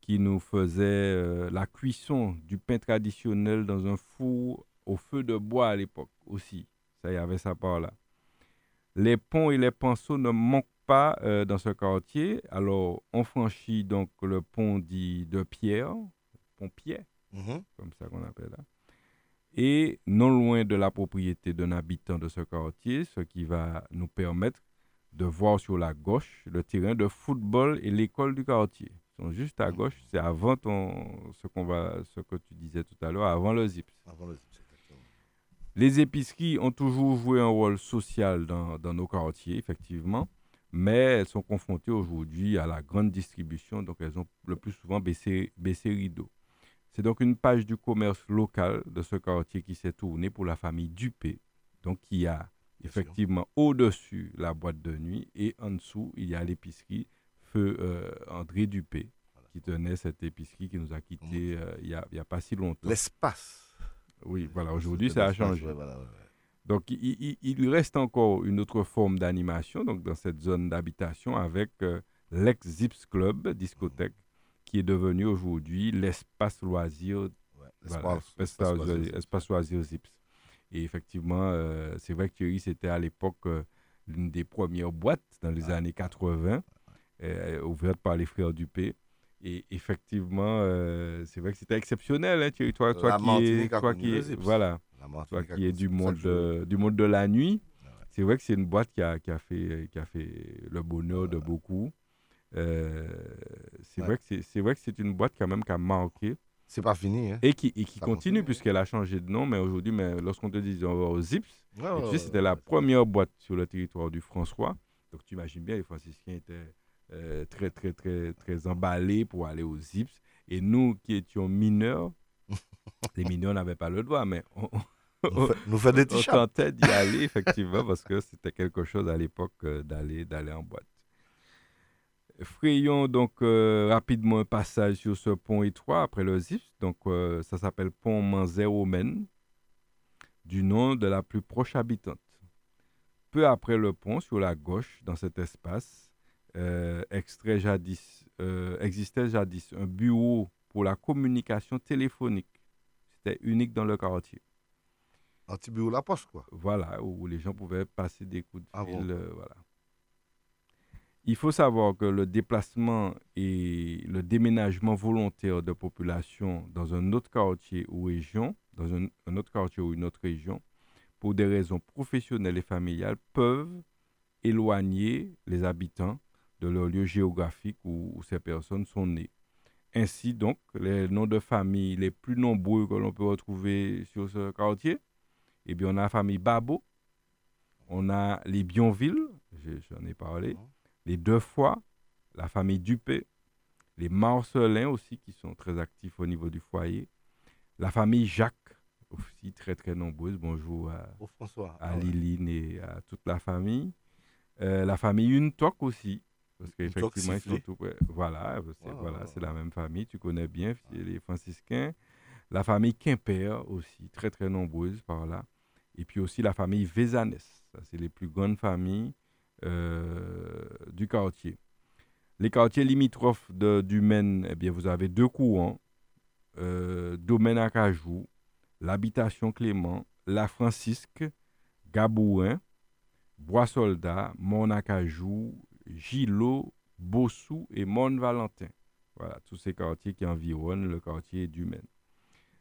qui nous faisait euh, la cuisson du pain traditionnel dans un four au feu de bois à l'époque aussi. Ça, y avait ça par là. Les ponts et les pinceaux ne manquent pas euh, dans ce quartier. Alors, on franchit donc le pont dit de Pierre, pont Pierre, Mhm. comme ça qu'on appelle là. Et non loin de la propriété d'un habitant de ce quartier, ce qui va nous permettre de voir sur la gauche le terrain de football et l'école du quartier. Ils sont juste à gauche, c'est avant ton, ce, qu'on va, ce que tu disais tout à l'heure, avant le ZIPS. Avant le c'est exactement. Les épiceries ont toujours joué un rôle social dans, dans nos quartiers, effectivement, mais elles sont confrontées aujourd'hui à la grande distribution, donc elles ont le plus souvent baissé, baissé rideau. C'est donc une page du commerce local de ce quartier qui s'est tournée pour la famille Dupé, donc qui a. effectivement au-dessus la boîte de nuit et en dessous, il y a l'épicerie Feu euh, André Dupé, qui tenait cette épicerie qui nous a quittés euh, il n'y a, il y a pas si longtemps. L'espace. Oui, voilà, aujourd'hui ça a changé. ouais, voilà, ouais, ouais. Donc, il, il- reste encore une autre forme d'animation donc dans cette zone d'habitation avec euh, l'ex-Zips Club, discothèque, qui est devenu aujourd'hui l'espace loisir, Ouais, voilà, espace, espace loisir Zips. Et effectivement, euh, c'est vrai que Thierry, c'était à l'époque euh, l'une des premières boîtes dans les années 80, euh, ouverte par les frères Dupé. Et effectivement, euh, c'est vrai que c'était exceptionnel, hein, Thierry, toi, qui es, toi qui voilà, toi qui est du monde, de, du monde de la nuit, Ah ouais. c'est vrai que c'est une boîte qui a, qui a, fait, qui a fait le bonheur de beaucoup. Euh, c'est Ouais. vrai que c'est- c'est vrai que c'est une boîte quand même qui a marqué C'est pas fini. Hein. Et qui, et qui continue, continue. puisqu'elle a changé de nom, mais aujourd'hui, mais lorsqu'on te dit on va au Zips, Ouais, et ouais, tu sais, c'était la première boîte sur le territoire du François. Donc tu imagines bien, les franciscains étaient euh, très, très, très, très emballés pour aller au Zips. Et nous qui étions mineurs, les mineurs n'avaient pas le droit, mais on, Nous fait- Nous fait des on tentait d'y aller, effectivement, parce que c'était quelque chose à l'époque euh, d'aller d'aller en boîte. Frayons donc euh, rapidement un passage sur ce pont étroit après le Zips. Donc, euh, ça s'appelle Pont Manzéromen, du nom de la plus proche habitante. Peu après le pont, sur la gauche, dans cet espace, euh, extrait jadis, existait jadis un bureau pour la communication téléphonique. C'était unique dans le quartier. Un petit bureau la poste, quoi. Voilà, où les gens pouvaient passer des coups de Ah fil. bon voilà. Il faut savoir que le déplacement et le déménagement volontaire de population dans un autre quartier ou région, dans un, autre quartier ou une autre région, pour des raisons professionnelles et familiales, peuvent éloigner les habitants de leur lieu géographique où, où ces personnes sont nées. Ainsi donc, les noms de famille les plus nombreux que l'on peut retrouver sur ce quartier, eh bien, on a la famille Babo, on a les Bionville, j'en ai parlé, les Deux Fois, la famille Dupé, les Marcelins aussi, qui sont très actifs au niveau du foyer, la famille Jacques, aussi très très nombreuse. Bonjour à, François. à Ah. Liline et à toute la famille. Euh, la famille Untok aussi, parce qu'effectivement, ils sont tout. Voilà, c'est Wow. voilà, c'est la même famille, tu connais bien, c'est les franciscains. La famille Quimper aussi, très très nombreuse par là. Et puis aussi la famille Vézanès, ça c'est les plus grandes familles du quartier. Les quartiers limitrophes de, du Maine, eh bien, vous avez deux courants. Euh, Domaine à Cajou, l'habitation Clément, la Francisque, Gabouin, Bois-Soldat, Monacajou, Gillot, Bossou et Mont-Valentin. Voilà, tous ces quartiers qui environnent le quartier du Maine.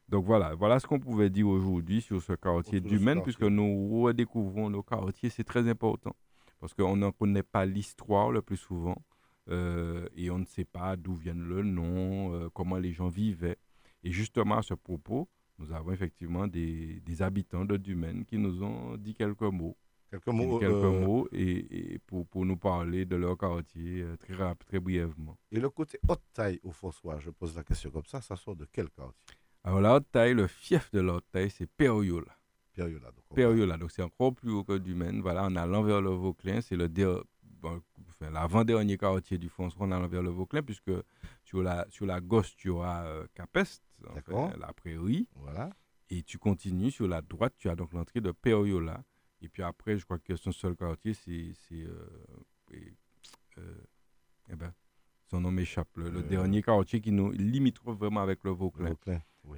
Donc voilà, voilà ce qu'on pouvait dire aujourd'hui sur ce quartier du Maine, puisque nous redécouvrons nos quartiers, c'est très important. Parce qu'on n'en connaît pas l'histoire le plus souvent, euh, et on ne sait pas d'où viennent le nom, euh, comment les gens vivaient. Et justement, à ce propos, nous avons effectivement des, des habitants de Dumaine qui nous ont dit quelques mots. Quelques mots. quelques euh, mots et, et pour, pour nous parler de leur quartier très, très brièvement. Et le côté haute taille au François, je pose la question comme ça, ça sort de quel quartier? Alors, la haute taille, le fief de la haute taille, c'est Périola. Périola. donc Périola, donc c'est encore plus haut que Dumaine. Voilà, en allant vers le Vauclin, c'est le bon, enfin, l'avant-dernier quartier du François en allant vers le Vauclin, puisque sur la, sur la gauche, tu auras euh, Capest, enfin, D'accord. la prairie, Voilà. et tu continues sur la droite, tu as donc l'entrée de Périola. Et puis après, je crois que son seul quartier, c'est. euh, euh, eh ben, son nom m'échappe. Le, le dernier quartier qui nous limite vraiment avec le Vauclin. Vauclin, oui.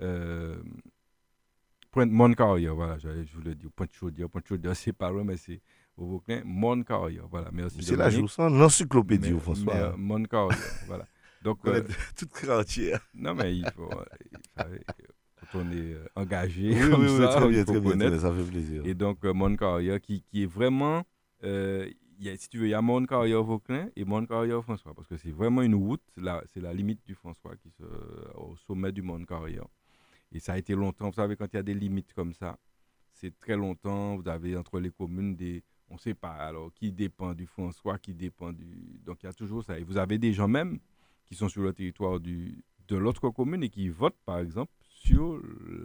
Pointe Moncarrière, voilà, j'allais- je voulais dire Pointe Chaudière. Pointe Chaudière, c'est pas loin, mais c'est au Vauclin. Moncarrière, voilà. Merci. C'est la joue, ça, l'encyclopédie François. euh, Moncarrière, voilà. Donc, On euh, connaît tout quartier. non, mais il faut. euh, quand on est engagé Oui, comme oui, ça, très il bien, faut très bien, très ça fait plaisir. Et donc, euh, Mon Carrière, qui, qui est vraiment, euh, il y a- si tu veux, il y a Mon Carrière Vauclin et Mon Carrière François, parce que c'est vraiment une route, là, c'est la limite du François, qui se, au sommet du Mon Carrière. Et ça a été longtemps, vous savez, quand il y a des limites comme ça, c'est très longtemps, vous avez entre les communes des, on ne sait pas, alors, qui dépend du François, qui dépend du... Donc, il y a toujours ça. Et vous avez des gens même qui sont sur le territoire du, de l'autre commune et qui votent, par exemple, sur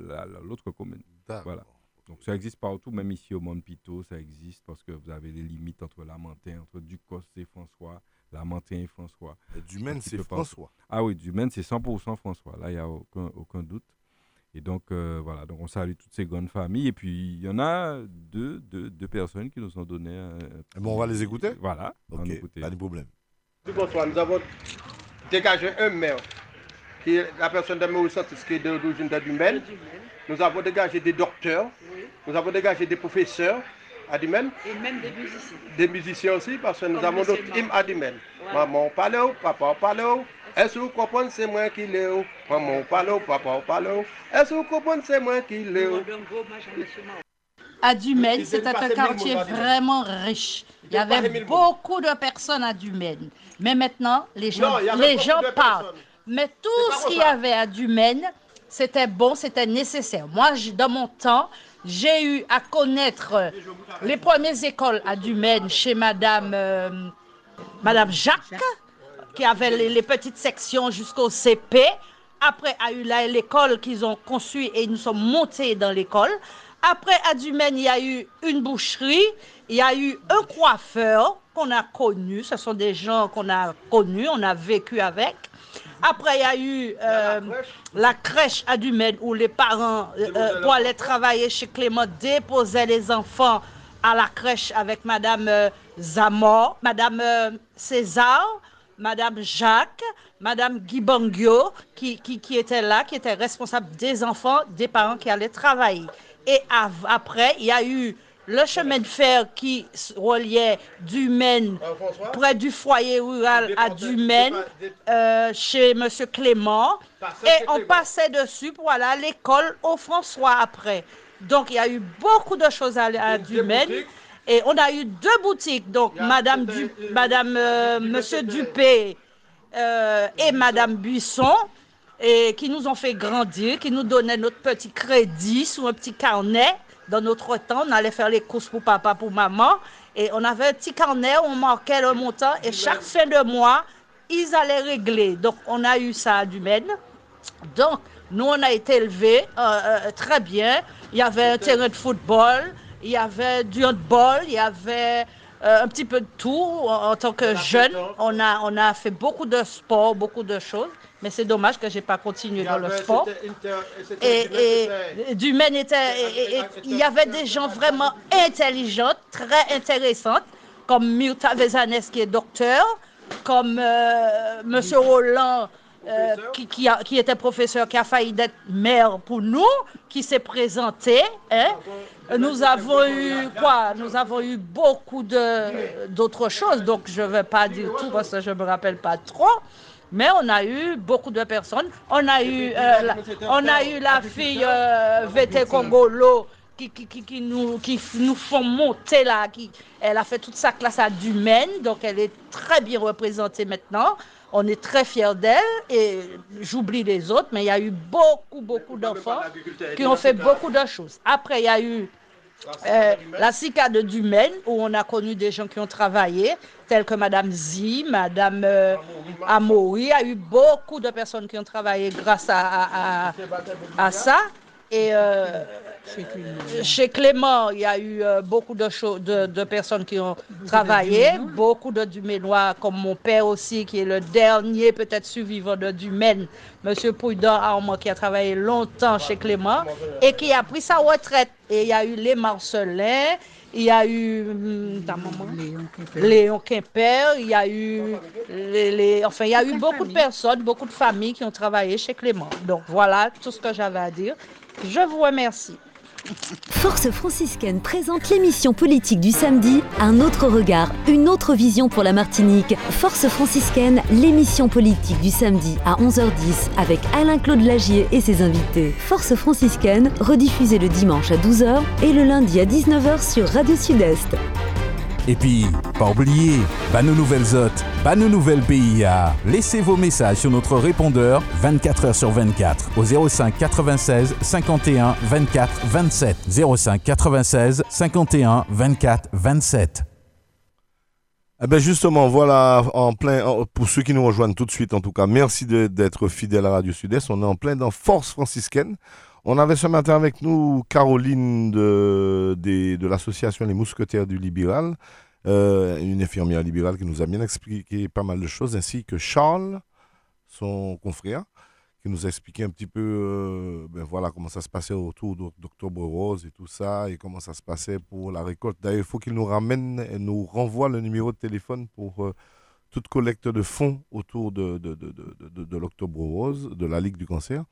la- la- l'autre commune. Voilà. Donc ça existe partout, même ici au Mont-Pito, ça existe parce que vous avez les limites entre Lamentin, entre Ducos et François, Lamentin et François. Et Dumaine, c'est. François. Ah oui, Dumaine, c'est 100% François, là, il n'y a aucun, aucun doute. Et donc, euh, voilà, donc on salue toutes ces grandes familles. Et puis, il y en a deux, deux, deux personnes qui nous ont donné Eh bon, on va les écouter Voilà, on va Ok, écouter. pas de problème. Bonsoir, nous avons dégagé un maire, qui est la personne de Maurice qui est d'origine de Dumaine. Nous avons dégagé des docteurs, nous avons dégagé des professeurs à Dumaine, Et même des musiciens. des musiciens aussi, parce que nous Comme avons d'autres hymnes Dumaine. Voilà. Maman parle, papa parle. Est-ce que vous comprenez, c'est moi qui l'ai, maman parle, papa parle, est-ce que vous comprenez, c'est moi qui l'ai. À Dumaine, c'était un quartier vraiment riche. Il y avait beaucoup de personnes à Dumaine. Mais maintenant, les gens, Non, les gens partent. Mais tout ce qu'il y avait à Dumaine, c'était bon, c'était nécessaire. Moi, dans mon temps, j'ai eu à connaître euh, les premières écoles à Dumaine chez Madame, euh, Madame Jacques, qui avait les, les petites sections jusqu'au CP. Après, a eu l'école qu'ils ont construite et nous sommes montés dans l'école. Après, à Dumaine, il y a eu une boucherie, il y a eu un coiffeur qu'on a connu. Ce sont des gens qu'on a connus, on a vécu avec. Après, il y a eu euh, la crèche à Dumaine où les parents, euh, euh, pour aller travailler chez Clément, déposaient les enfants à la crèche avec Madame euh, Zamor, Madame euh, César, Madame Jacques, Madame Guibangio, qui, qui, qui était là, qui était responsable des enfants, des parents qui allaient travailler. Et après, il y a eu le chemin de fer qui reliait Dumaine, près du foyer rural à Dumaine, euh, chez Monsieur Clément. Et on passait dessus pour aller à l'école au François après. Donc, il y a eu beaucoup de choses à, à Dumaine. Et on a eu deux boutiques, donc Madame, Du- Madame euh, Monsieur Dupé euh, et Madame Buisson, et qui nous ont fait grandir, qui nous donnaient notre petit crédit sous un petit carnet. Dans notre temps, on allait faire les courses pour papa, pour maman, et on avait un petit carnet où on marquait le montant, et chaque fin de mois, ils allaient régler. Donc, on a eu ça à Dumaine. Donc, nous, on a été élevés euh, euh, très bien. Il y avait un terrain de football, il y avait du handball, il y avait euh, un petit peu de tout. En, en tant que jeune, on a, on a fait beaucoup de sport, beaucoup de choses. Mais c'est dommage que je n'ai pas continué dans le sport. Et, et Dumaine était. et- il y avait des gens vraiment intelligents, très intéressantes, comme Myrta Vezanes qui est docteur, comme euh, Monsieur Roland. euh, qui, qui a- qui était professeur, qui a failli d'être maire pour nous, qui s'est présenté. hein. Nous avons eu quoi? Nous avons eu beaucoup d'autres choses, donc je ne vais pas dire tout parce que je ne me rappelle pas trop. Mais on a eu beaucoup de personnes. On a eu, euh, la, on a eu la fille euh, VT Congolo qui, qui, qui, qui nous, qui nous font monter là. Qui, elle a fait toute sa classe à Dumaine, donc elle est très bien représentée maintenant. On est très fiers d'elle et j'oublie les autres, mais il y a eu beaucoup, beaucoup d'enfants qui ont fait beaucoup de choses. Après, il y a eu euh, la SICA de Dumaine, où on a connu des gens qui ont travaillé, tels que Madame Zi, Madame euh. Il y a eu beaucoup de personnes qui ont travaillé grâce à ça. Et euh, chez Clément, il y a eu euh, beaucoup de, de, de personnes qui ont travaillé, beaucoup de Duménois, comme mon père aussi, qui est le dernier peut-être survivant de Dumaine, Monsieur Prudent Armand, qui a travaillé longtemps chez Clément et qui a pris sa retraite. Et il y a eu les Marcelins, il y a eu hum, ta maman, Léon Quimper, il y a eu les, les- enfin il y a eu beaucoup de personnes, beaucoup de familles qui ont travaillé chez Clément. Donc voilà tout ce que j'avais à dire. Je vous remercie. Force franciscaine présente l'émission politique du samedi, un autre regard, une autre vision pour la Martinique. Force franciscaine, l'émission politique du samedi à 11h10 avec Alain-Claude Lagier et ses invités. Force franciscaine, rediffusée le dimanche à 12h et le lundi à 19h sur Radio Sud-Est. Et puis, pas oublier, bah nos nouvelles hôtes, bah nos nouvelles PIA. Laissez vos messages sur notre répondeur 24 h sur 24 au 05 96 51 24 27. 05 96 51 24 27. Eh ben justement, voilà, en plein, pour ceux qui nous rejoignent tout de suite, en tout cas, merci d'être fidèles à Radio Sud-Est. On est en plein dans Force franciscaine. On avait ce matin avec nous Caroline de, l'association Les Mousquetaires du Libéral, euh, une infirmière libérale qui nous a bien expliqué pas mal de choses, ainsi que Charles, son confrère, qui nous a expliqué un petit peu euh, ben voilà, comment ça se passait autour d'Oc- d'Octobre Rose et tout ça, et comment ça se passait pour la récolte. D'ailleurs, il faut qu'il nous ramène, et nous renvoie le numéro de téléphone pour euh, toute collecte de fonds autour de- de l'Octobre Rose, de la Ligue du cancer.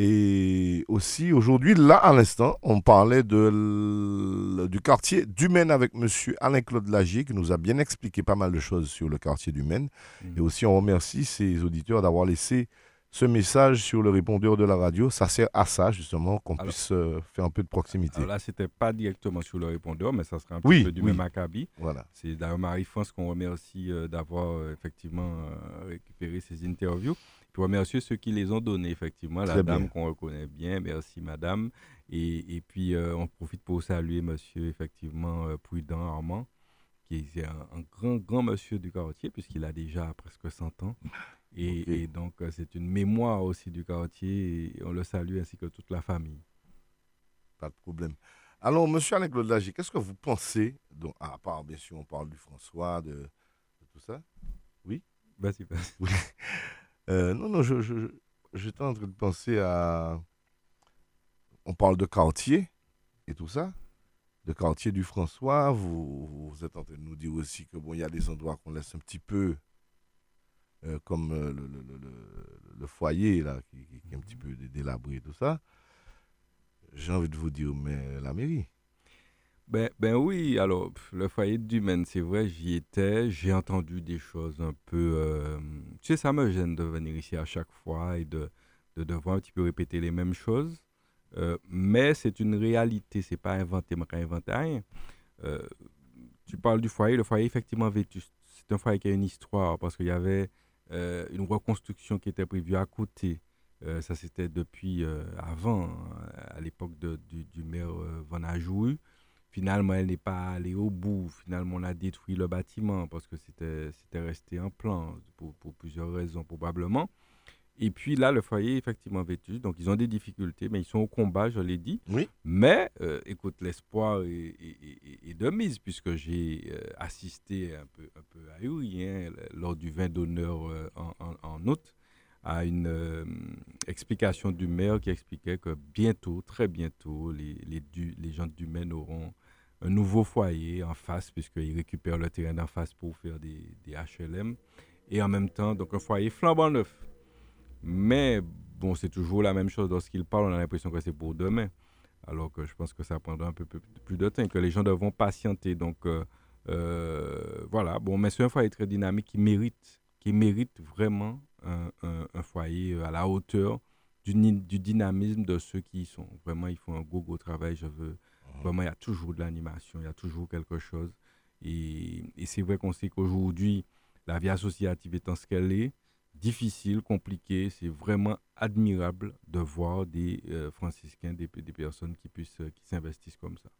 Et aussi, aujourd'hui, là, à l'instant, on parlait de, du quartier du Maine avec M. Alain-Claude Lagier, qui nous a bien expliqué pas mal de choses sur le quartier du Maine. Et aussi, on remercie ses auditeurs d'avoir laissé ce message sur le répondeur de la radio. Ça sert à ça, justement, qu'on puisse euh, faire un peu de proximité. Alors là, c'était pas directement sur le répondeur, mais ça serait un Oui, peu du oui. même acabit. Voilà. C'est d'ailleurs Marie-France qu'on remercie euh, d'avoir euh, effectivement récupéré ces interviews. Je remercie ceux qui les ont donnés, effectivement. La dame qu'on reconnaît bien, merci madame. Et, et puis, euh, on profite pour saluer monsieur, effectivement, euh, Prudent Armand, qui est un, un grand, grand monsieur du quartier, puisqu'il a déjà presque 100 ans. Et, donc, euh, c'est une mémoire aussi du quartier, et on le salue ainsi que toute la famille. Pas de problème. Alors, monsieur Alain Claude Lagier, qu'est-ce que vous pensez, donc, à part, bien sûr, on parle du François, de, de tout ça? Vas-y, vas-y. Euh, non, non, je, je, je- j'étais en train de penser à. On parle de quartier et tout ça. De quartier du François. Vous, vous êtes en train de nous dire aussi que bon, il y a des endroits qu'on laisse un petit peu. euh, comme euh, le, le- le- le- le foyer, là, qui, qui- est un petit peu dé- délabré et tout ça. J'ai envie de vous dire, mais la mairie. Ben, ben oui, alors le foyer du Maine, c'est vrai, j'y étais, j'ai entendu des choses un peu... euh, tu sais, ça me gêne de venir ici à chaque fois et de, de devoir un petit peu répéter les mêmes choses. Euh, mais c'est une réalité, c'est pas inventé, mais inventé rien. Euh, tu parles du foyer, le foyer effectivement vétuste. C'est un foyer qui a une histoire parce qu'il y avait une reconstruction qui était prévue à côté. Ça, c'était depuis avant, hein, à l'époque du, du maire Van Ajourou. Finalement, elle n'est pas allée au bout. Finalement, on a détruit le bâtiment parce que c'était resté en plan pour, pour plusieurs raisons probablement. Et puis là, le foyer est effectivement vétuste. Donc, ils ont des difficultés, mais ils sont au combat, je l'ai dit. Oui. Mais, euh, écoute, l'espoir est, est- est- est de mise puisque j'ai euh, assisté un peu, un peu ahuri hein, le- lors du vin d'honneur euh, en, en- en août à une euh, explication du maire qui expliquait que bientôt, très bientôt, les, les, gens du Maine auront un nouveau foyer en face puisqu'ils récupèrent le terrain d'en face pour faire des, des HLM et en même temps, donc un foyer flambant neuf. Mais bon, c'est toujours la même chose. Lorsqu'ils parlent, on a l'impression que c'est pour demain. Alors que je pense que ça prendra un peu plus- plus de temps et que les gens devront patienter. Donc euh, euh, voilà, bon, mais c'est un foyer très dynamique qui mérite, qui mérite vraiment un, un- un foyer euh, à la hauteur du, dynamisme de ceux qui y sont. Vraiment, ils font un gros, gros travail. Je veux, Vraiment, il y a toujours de l'animation, il y a toujours quelque chose. Et, et c'est vrai qu'on sait qu'aujourd'hui, la vie associative étant ce qu'elle est, difficile, compliquée, c'est vraiment admirable de voir des euh, franciscains, des, des personnes qui puissent, euh, qui s'investissent comme ça.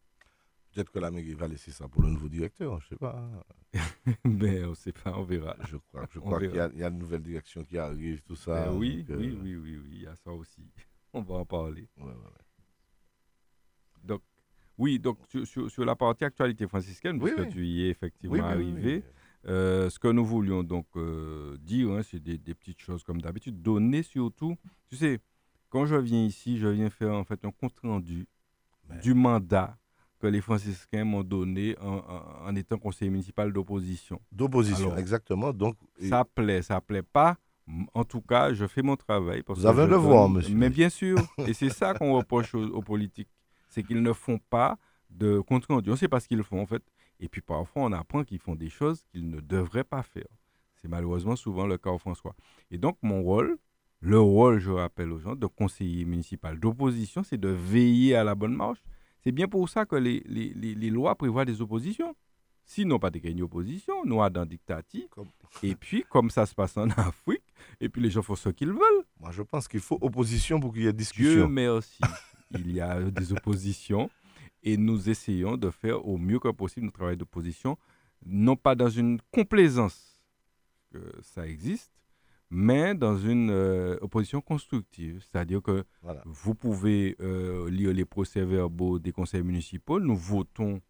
Peut-être que la mairie va laisser ça pour le nouveau directeur, je sais pas. Mais on ne sait pas, on verra. Je crois, je crois qu'il y, a- il y a une nouvelle direction qui arrive, tout ça. Ben oui, donc, euh, oui, oui, oui, oui, il y a ça aussi. On va en parler. ouais, ouais, ouais. Donc, oui, donc sur, sur- sur la partie actualité franciscaine, puisque oui. tu y es effectivement Oui, arrivé, euh, ce que nous voulions donc euh, dire, hein, c'est des, des petites choses comme d'habitude, donner surtout, tu sais, quand je viens ici, je viens faire en fait un compte rendu Ben. du mandat que les franciscains m'ont donné en, en- en étant conseiller municipal d'opposition. D'opposition, exactement. Donc, Ça plaît, ça plaît pas. En tout cas, je fais mon travail. Parce Vous avez un devoir, donne- monsieur. Mais bien sûr. Et c'est ça qu'on reproche aux, aux politiques. C'est qu'ils ne font pas de compte rendu. On ne sait pas ce qu'ils font, en fait. Et puis parfois, on apprend qu'ils font des choses qu'ils ne devraient pas faire. C'est malheureusement souvent le cas au François. Et donc, mon rôle, le rôle, je rappelle aux gens, de conseiller municipal d'opposition, c'est de veiller à la bonne marche. C'est bien pour ça que les, les- les- les lois prévoient des oppositions. Sinon, pas de gagner opposition, nous, dans dictatie. Comme- Et puis, comme ça se passe en Afrique, et puis les gens font ce qu'ils veulent. moi, je pense qu'il faut opposition pour qu'il y ait Dieu discussion. merci. Il y a des oppositions et nous essayons de faire au mieux que possible notre travail d'opposition, non pas dans une complaisance, que ça existe, mais dans une euh, opposition constructive. C'est-à-dire que Voilà. vous pouvez euh, lire les procès-verbaux des conseils municipaux. Nous votons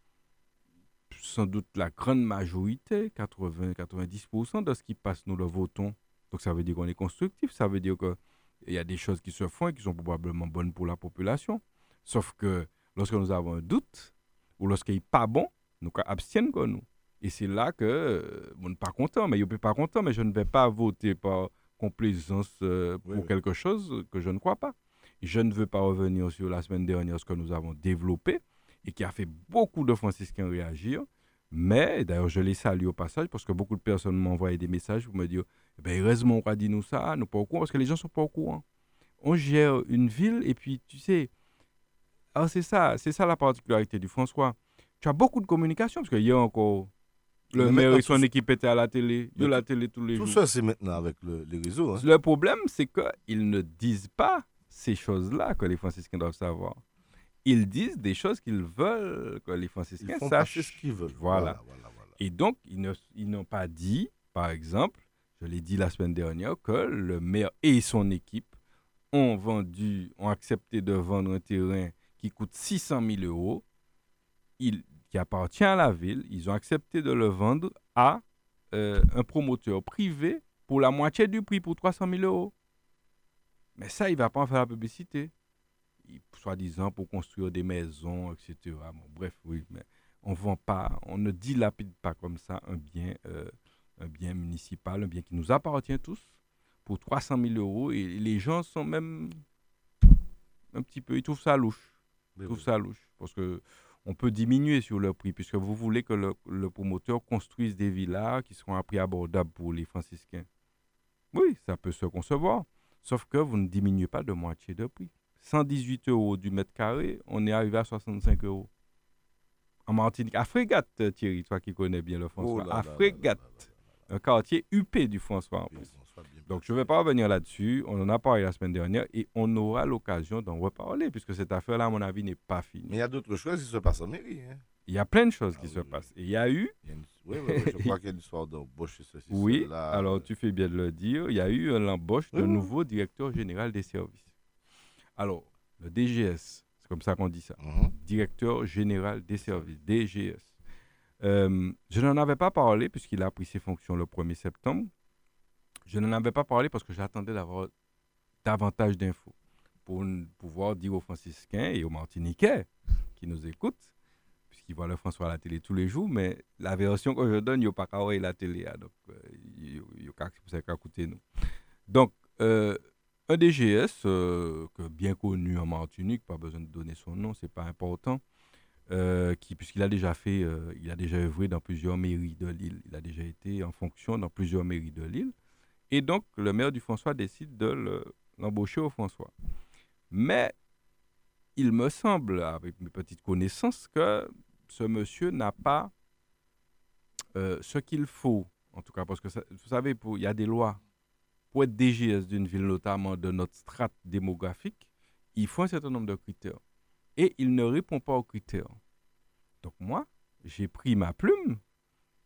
sans doute la grande majorité, 80-90% de ce qui passe, nous le votons. Donc ça veut dire qu'on est constructif, ça veut dire qu'il y a des choses qui se font et qui sont probablement bonnes pour la population. Sauf que lorsque nous avons un doute, ou lorsqu'il n'est pas bon, nous abstiennent comme nous. Et c'est là que, euh, on n'est pas content, mais je ne pas content, mais je ne vais pas voter par complaisance euh, pour Oui, oui. quelque chose que je ne crois pas. Je ne veux pas revenir sur la semaine dernière, ce que nous avons développé et qui a fait beaucoup de franciscains réagir. Mais d'ailleurs, je les salue au passage parce que beaucoup de personnes m'ont envoyé des messages pour me dire eh ben, heureusement, on a dit nous ça, nous pas au courant, parce que les gens sont pas au courant. On gère une ville et puis, tu sais, alors c'est ça, c'est ça la particularité du François. Tu as beaucoup de communication, parce que hier encore, Le maire et son tout- équipe étaient à la télé. De la télé tous les Tout jours. ça, c'est maintenant avec le- les réseaux. hein. Le problème, c'est qu'ils ne disent pas ces choses-là que les franciscains doivent savoir. Ils disent des choses qu'ils veulent que les Ils franciscains font sachent. ce qu'ils veulent. Voilà. Voilà, voilà, voilà. Et donc, ils ils n'ont pas dit, par exemple, je l'ai dit la semaine dernière, que le maire et son équipe ont vendu, ont accepté de vendre un terrain qui coûte 600 000 euros, il- qui appartient à la ville. Ils ont accepté de le vendre à euh, un promoteur privé pour la moitié du prix, pour 300 000 euros. Mais ça, il ne va pas en faire la publicité. Soi-disant pour construire des maisons, etc. Bon, bref, oui, mais on vend pas, on ne dilapide pas comme ça un bien, euh, un bien municipal, un bien qui nous appartient tous, pour 300 000 euros. Et les gens sont même un petit peu, ils trouvent ça louche. Ils trouvent oui. ça louche. Parce que on peut diminuer sur le prix, puisque vous voulez que le, le promoteur construise des villas qui seront à prix abordable pour les franciscains. Oui, ça peut se concevoir. Sauf que vous ne diminuez pas de moitié de prix. 118 euros du mètre carré, on est arrivé à 65 euros. En Martinique, à Frégate, euh, Thierry, toi qui connais bien le François, Oh là à là Frégate, là un quartier huppé du François en plus. Donc, je ne vais pas revenir là-dessus. On en a parlé la semaine dernière et on aura l'occasion d'en reparler puisque cette affaire-là, à mon avis, n'est pas Mais finie. il y a d'autres choses qui se passent en mairie. Hein. Il y a plein de choses Ah qui oui, se passent. Et il y a eu, Il y a une- Oui, oui, oui, je crois qu'il y a une histoire d'embauche et ceci. oui, cela. alors tu fais bien de le dire, il y a eu l'embauche d'un Oui. nouveau directeur général des services. Alors, le DGS, c'est comme ça qu'on dit ça. Mhm. directeur général des services, DGS. Euh, je n'en avais pas parlé puisqu'il a pris ses fonctions le 1er septembre. Je n'en avais pas parlé parce que j'attendais d'avoir davantage d'infos pour pouvoir dire aux franciscains et aux martiniquais qui nous écoutent, puisqu'ils voient le François à la télé tous les jours, mais la version que je donne, il n'y a pas qu'à la télé. hein, donc, euh, il y a qu'à écouter nous. Donc, euh, un DGS, euh, bien connu en Martinique, pas besoin de donner son nom, c'est pas important, qui, puisqu'il a déjà fait, il a déjà œuvré dans plusieurs mairies de l'île, il a déjà été en fonction dans plusieurs mairies de l'île, et donc le maire du François décide de le- l'embaucher au François. Mais il me semble, avec mes petites connaissances, que ce monsieur n'a pas euh, ce qu'il faut, en tout cas, parce que vous savez, il y a des lois pour être DGS d'une ville, notamment de notre strate démographique, il faut un certain nombre de critères. Et il ne répond pas aux critères. Donc moi, j'ai pris ma plume,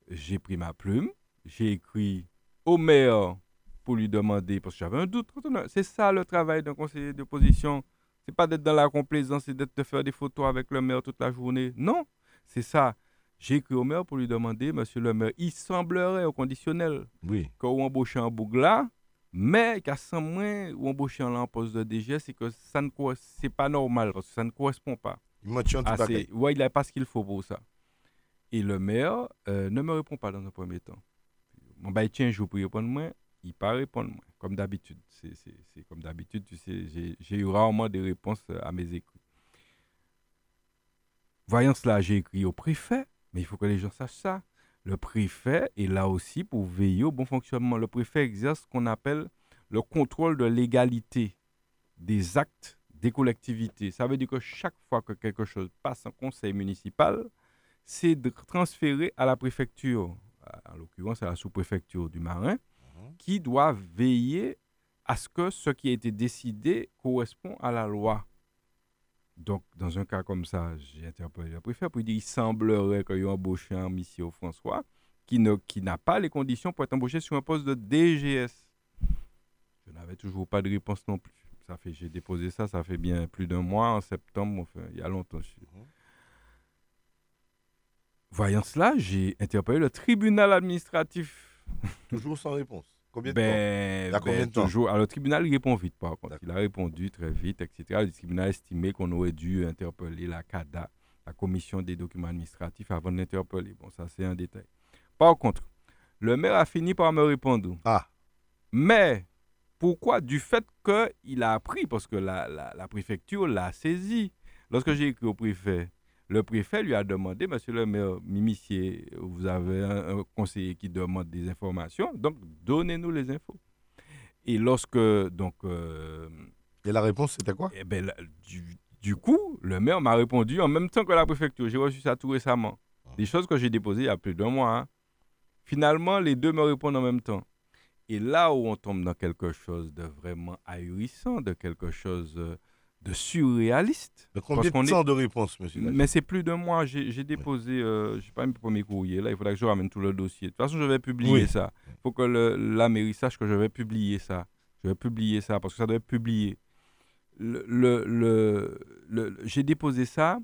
j'ai pris ma plume, j'ai écrit au maire pour lui demander, parce que j'avais un doute. C'est ça le travail d'un conseiller d'opposition. C'est pas d'être dans la complaisance, c'est d'être de faire des photos avec le maire toute la journée. Non, c'est ça. J'ai écrit au maire pour lui demander, monsieur le maire, il semblerait au conditionnel Oui. qu'on embauche un bougla, mais qu'à 100 moins ou embaucher un poste de DG, c'est que ça ne c'est pas normal parce que ça ne correspond pas. Il en ouais, il n'a pas ce qu'il faut pour ça. Et le maire euh, ne me répond pas dans un premier temps. Bon, bah, tiens, je pour répondre moi, il pas répondre moi, comme d'habitude. C'est- comme d'habitude, tu sais, j'ai- eu rarement des réponses euh, à mes écrits. Voyant cela, j'ai écrit au préfet, mais il faut que les gens sachent ça. Le préfet est là aussi pour veiller au bon fonctionnement. Le préfet exerce ce qu'on appelle le contrôle de légalité des actes des collectivités. Ça veut dire que chaque fois que quelque chose passe en conseil municipal, c'est transféré à la préfecture, en l'occurrence à la sous-préfecture du Marin, qui doit veiller à ce que ce qui a été décidé correspond à la loi. Donc, dans un cas comme ça, j'ai interpellé le préfet pour lui dire il semblerait qu'il y ait embauché un monsieur François qui ne- qui n'a pas les conditions pour être embauché sur un poste de DGS. Je n'avais toujours pas de réponse non plus. Ça fait, j'ai déposé ça, ça fait bien plus d'un mois, en septembre, enfin, il y a longtemps. je- Voyant cela, j'ai interpellé le tribunal administratif. Toujours sans réponse. Combien de Ben, Il y a combien ben, de temps toujours. Alors, le tribunal, répond vite, par contre. Il a répondu très vite, etc. Le tribunal a estimé qu'on aurait dû interpeller la CADA, la commission des documents administratifs, avant de l'interpeller. Bon, ça, c'est un détail. Par contre, le maire a fini par me répondre. Ah. Mais, pourquoi? Du fait qu'il a appris, parce que la, la- la préfecture l'a saisi. Lorsque j'ai écrit au préfet, le préfet lui a demandé, monsieur le maire Mimissier, vous avez un, un conseiller qui demande des informations, donc donnez-nous les infos. Et lorsque, donc, euh, Et la réponse, c'était quoi? eh ben, du, du coup, le maire m'a répondu en même temps que la préfecture. J'ai reçu ça tout récemment. Des choses que j'ai déposées il y a plus d'un mois. hein. Finalement, les deux me répondent en même temps. Et là où on tombe dans quelque chose de vraiment ahurissant, de quelque chose euh, de surréaliste. De combien Parce de est- temps de réponse, monsieur Mais c'est plus de moi. J'ai déposé, euh, je sais pas, mes premiers courriers. Là, il faudra que je ramène tout le dossier. De toute façon, je vais publier Oui. ça. Il faut que le- la mairie sache que je vais publier ça. Je vais publier ça parce que ça doit être publié. Le, le- le- J'ai déposé ça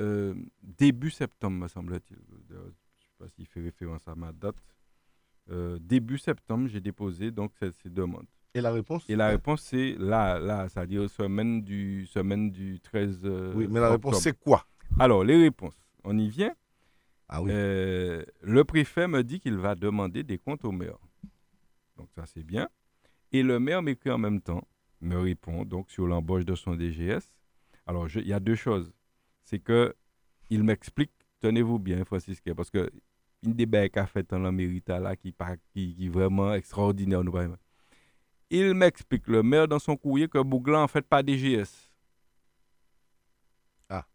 euh, début septembre, me semble-t-il. Je ne sais pas s'il fait référence à ma date. Euh, début septembre, j'ai déposé donc ces, ces demandes. Et la réponse Et la réponse, c'est là, là, c'est-à-dire semaine du, semaine du 13 euh, Oui, mais la réponse, c'est quoi? Alors, les réponses. On y vient. Ah oui. Euh, le préfet me dit qu'il va demander des comptes au maire. Donc, ça, c'est bien. Et le maire m'écrit en même temps, me répond donc sur l'embauche de son DGS. Alors, il y a deux choses. C'est que il m'explique, tenez-vous bien, Francis, Kerr, parce que une des belles qu'a fait dans la là, qui, qui, qui est vraiment extraordinaire. nous. Il m'explique, le maire, dans son courrier, que Bouglan, en fait, pas DGS. Ah.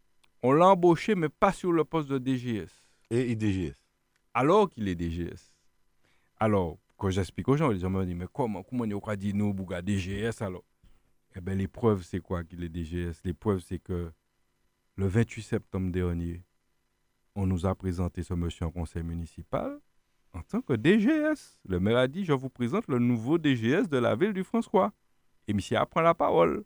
On l'a embauché, mais pas sur le poste de DGS Et IDGS. alors qu'il est DGS. Alors, quand j'explique aux gens, les gens me disent, mais comment, comment on a dit nous, Bouga DGS alors? Eh bien, les preuves, c'est quoi qu'il est DGS Les preuves, c'est que le 28 septembre dernier, on nous a présenté ce monsieur en conseil municipal en tant que DGS. Le maire a dit, je vous présente le nouveau DGS de la ville du François. Et monsieur apprend la parole.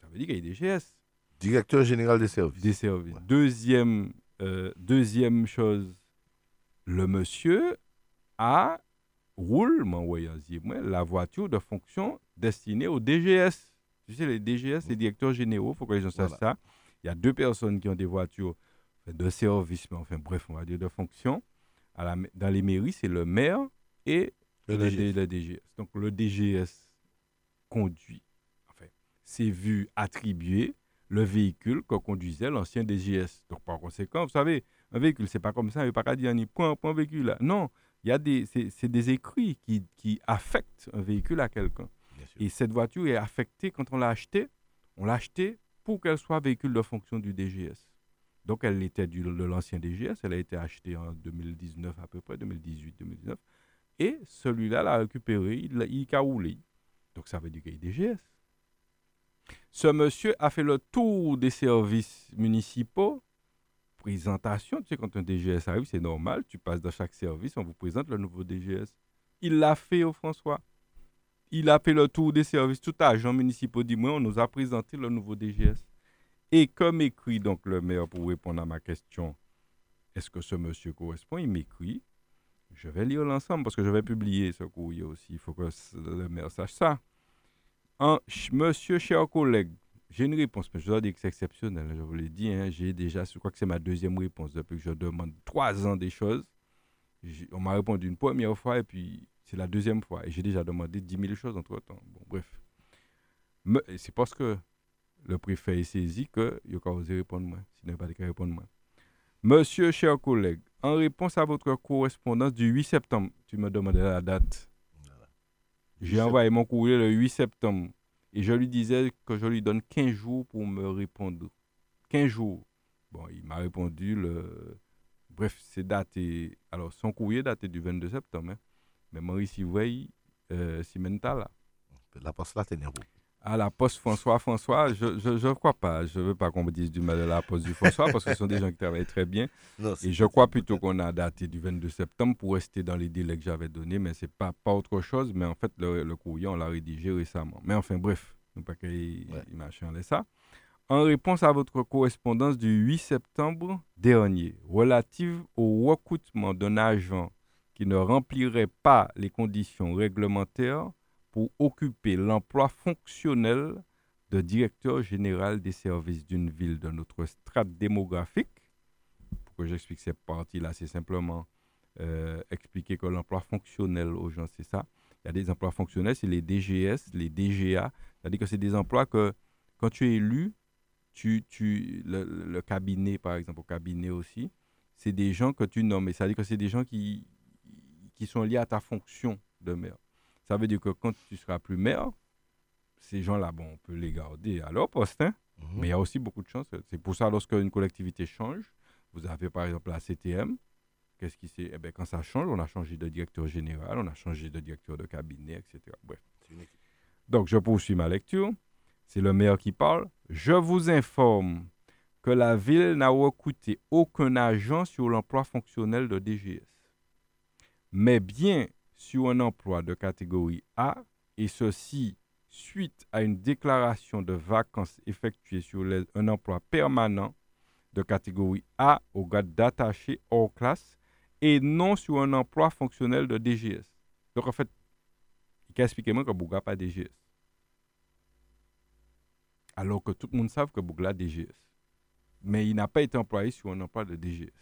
Ça veut dire qu'il est DGS Directeur général des services. des services. Deuxième, euh, deuxième chose, le monsieur a roule, la voiture de fonction destinée au DGS. Tu sais, les DGS, les directeurs généraux, il faut que les gens sachent Voilà. ça. Il y a deux personnes qui ont des voitures de service, mais enfin, bref, on va dire de fonction. À la ma- dans les mairies, c'est le maire et Le le, DGS. D- le DGS. Donc, le DGS conduit, enfin, c'est vu attribuer le véhicule que conduisait l'ancien DGS. Donc, par conséquent, vous savez, un véhicule, c'est pas comme ça, il n'y a pas qu'à dire, ni point, point véhicule. là. Non, il y a des, c'est, des écrits qui, qui affectent un véhicule à quelqu'un. Et cette voiture est affectée quand on l'a achetée. On l'a achetée pour qu'elle soit véhicule de fonction du DGS. Donc, elle était de l'ancien DGS. Elle a été achetée en 2019 à peu près, 2018-2019. Et celui-là l'a récupéré, il, il a roulé. Donc, ça veut dire qu'il est DGS. Ce monsieur a fait le tour des services municipaux. Présentation, tu sais, quand un DGS arrive, c'est normal. Tu passes dans chaque service, on vous présente le nouveau DGS. Il l'a fait au François. Il a fait le tour des services. Tout agent municipal dit Moi, on nous a présenté le nouveau DGS. Et comme écrit donc le maire pour répondre à ma question, est-ce que ce monsieur correspond? Il m'écrit. Je vais lire l'ensemble parce que je vais publier ce courrier aussi. Il faut que le maire sache ça. Monsieur, cher collègue, j'ai une réponse, mais je dois dire que c'est exceptionnel. Je vous l'ai dit, hein, j'ai déjà, je crois que c'est ma deuxième réponse depuis que je demande trois ans des choses. On m'a répondu une première fois et puis c'est la deuxième fois. Et j'ai déjà demandé 10 000 choses entre temps. Bref. C'est parce que le préfet est saisi que il a osé répondre moi. Sinon, il n'a pas répondre moi. Monsieur, cher collègue, en réponse à votre correspondance du 8 septembre, tu me demandais la date. J'ai envoyé mon courrier le 8 septembre et je lui disais que je lui donne 15 jours pour me répondre. 15 jours. Bon, il m'a répondu le. Bref, c'est daté. Alors, son courrier daté du 22 septembre. hein. Mais Maurice Yvouey, euh, Simenta, là. La poste là, t'es nerveux. À la poste François François, je ne je, crois pas. Je ne veux pas qu'on me dise du mal de la poste du François parce que ce sont des gens qui travaillent très bien. Non, Et je crois plutôt qu'on a daté du 22 septembre pour rester dans les délais que j'avais donnés, mais c'est pas, pas autre chose. Mais en fait, le, le courrier, on l'a rédigé récemment. Mais enfin, bref, nous pas qu'il Ouais. ça. En réponse à votre correspondance du 8 septembre dernier, relative au recrutement d'un agent qui ne remplirait pas les conditions réglementaires pour occuper l'emploi fonctionnel de directeur général des services d'une ville de notre strate démographique, pour que j'explique cette partie-là, c'est simplement euh, expliquer que l'emploi fonctionnel aux gens, c'est ça. Il y a des emplois fonctionnels, c'est les DGS, les DGA. C'est-à-dire que c'est des emplois que, quand tu es élu, tu, tu, le, cabinet, par exemple, au cabinet aussi, c'est des gens que tu nommes. C'est-à-dire que c'est des gens qui, qui sont liés à ta fonction de maire. Ça veut dire que quand tu seras plus maire, ces gens-là, bon, on peut les garder à leur poste, hein, Mhm. mais il y a aussi beaucoup de chances. C'est pour ça, lorsqu'une collectivité change, vous avez par exemple la CTM, Qu'est-ce qui s'est. Eh ben, quand ça change, on a changé de directeur général, on a changé de directeur de cabinet, etc. Bref. Donc, je poursuis ma lecture. C'est le maire qui parle. Je vous informe que la ville n'a recruté aucun agent sur l'emploi fonctionnel de DGS, mais bien sur un emploi de catégorie A, et ceci suite à une déclaration de vacances effectuée sur un emploi permanent de catégorie A au grade d'attaché hors classe et non sur un emploi fonctionnel de DGS. Donc en fait, il expliqué moi que Bouga pas DGS. Alors que tout le monde sait que Bouga a DGS. Mais il n'a pas été employé sur un emploi de DGS.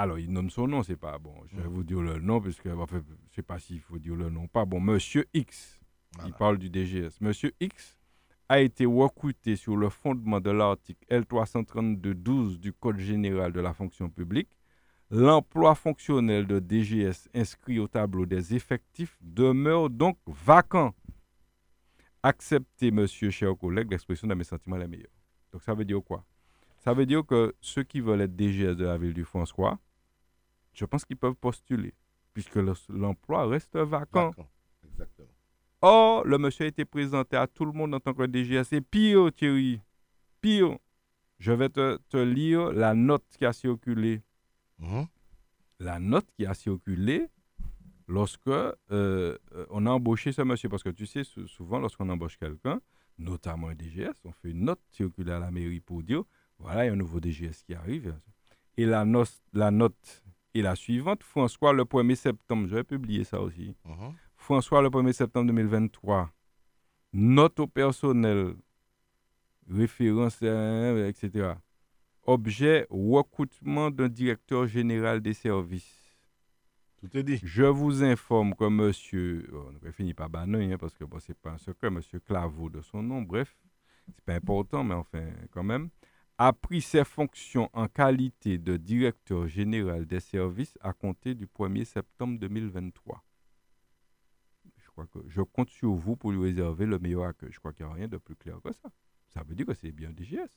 Alors, il nomme son nom, c'est pas bon. Je vais vous dire le nom, parce que, enfin, je sais pas s'il faut dire le nom ou pas. Bon, Monsieur X, il parle du DGS. Monsieur X a été recruté sur le fondement de l'article L332-12 du Code général de la fonction publique. L'emploi fonctionnel de DGS inscrit au tableau des effectifs demeure donc vacant. Acceptez, monsieur, cher collègue, l'expression de mes sentiments la meilleure. Donc, ça veut dire quoi? Ça veut dire que ceux qui veulent être DGS de la ville du François, je pense qu'ils peuvent postuler, puisque le- l'emploi reste vacant. Exactement. Or, le monsieur a été présenté à tout le monde en tant que DGS. Et pire, Thierry, pire, je vais te, te lire la note qui a circulé. Mhm. La note qui a circulé lorsque euh, on a embauché ce monsieur. Parce que tu sais, sou- souvent, lorsqu'on embauche quelqu'un, notamment un DGS, on fait une note circulée à la mairie pour dire voilà, il y a un nouveau DGS qui arrive. Et la, la note est la suivante François, le 1er septembre, je vais publier ça aussi. Mhm. François, le 1er septembre 2023. Note au personnel, référence, etc. Objet, recrutement d'un directeur général des services. Tout est dit. Je vous informe que monsieur, oh, on ne finit pas Banoï, hein, parce que bon, ce n'est pas un secret, monsieur Claveau de son nom, bref, c'est pas important, mais enfin, quand même, a pris ses fonctions en qualité de directeur général des services à compter du 1er septembre 2023. Je crois que je compte sur vous pour lui réserver le meilleur accueil. Je crois qu'il n'y a rien de plus clair que ça. Ça veut dire que c'est bien DGS.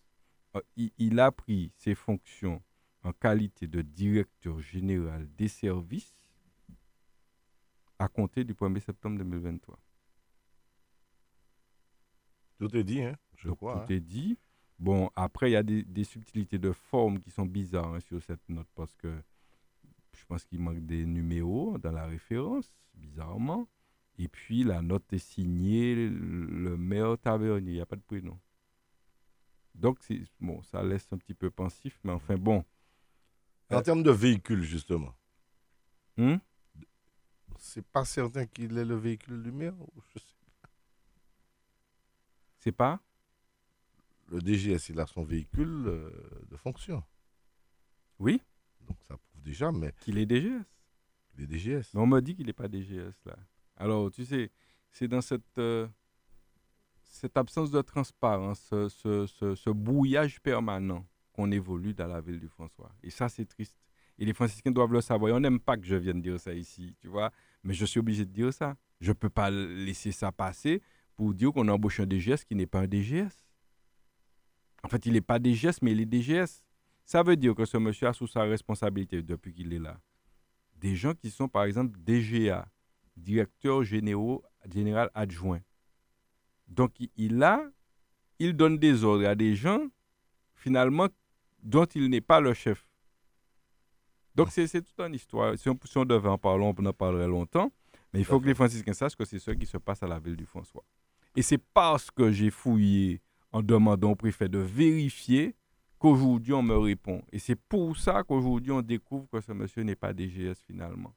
Euh, il, il a pris ses fonctions en qualité de directeur général des services à compter du 1er septembre 2023. Tout est dit, hein, je Donc, crois. tout est dit. Bon, après, il y a des, des subtilités de forme qui sont bizarres hein, sur cette note parce que je pense qu'il manque des numéros dans la référence, bizarrement. Et puis, la note est signée le maire tavernier, il n'y a pas de prénom. Donc, c'est- bon, ça laisse un petit peu pensif, mais enfin, bon. En Euh, termes de véhicule, justement, Hmm? c'est pas certain qu'il ait le véhicule du maire. ou je sais pas. C'est pas? Le DGS, il a son véhicule euh, de fonction. Oui. Donc ça prouve déjà, mais Qu'il est DGS. il est DGS. Mais on me dit qu'il n'est pas DGS là. Alors, tu sais, c'est dans cette, euh, cette absence de transparence, ce, ce- ce- ce brouillage permanent qu'on évolue dans la ville du François. Et ça, c'est triste. Et les franciscains doivent le savoir. Et on n'aime pas que je vienne dire ça ici, tu vois. Mais je suis obligé de dire ça. Je ne peux pas laisser ça passer pour dire qu'on embauche un DGS qui n'est pas un DGS. En fait, il n'est pas DGS, mais il est DGS. Ça veut dire que ce monsieur a sous sa responsabilité depuis qu'il est là des gens qui sont, par exemple, DGA, directeur généraux, général adjoint. Donc, il- a, il donne des ordres à des gens, finalement, dont il n'est pas le chef. Donc, c'est c'est toute une histoire. Si on, si on devait en parler, on en parlerait longtemps. Mais il faut que les franciscains sachent que c'est ce qui se passe à la ville du François. Et c'est parce que j'ai fouillé en demandant au préfet de vérifier qu'aujourd'hui on me répond. Et c'est pour ça qu'aujourd'hui on découvre que ce monsieur n'est pas DGS finalement.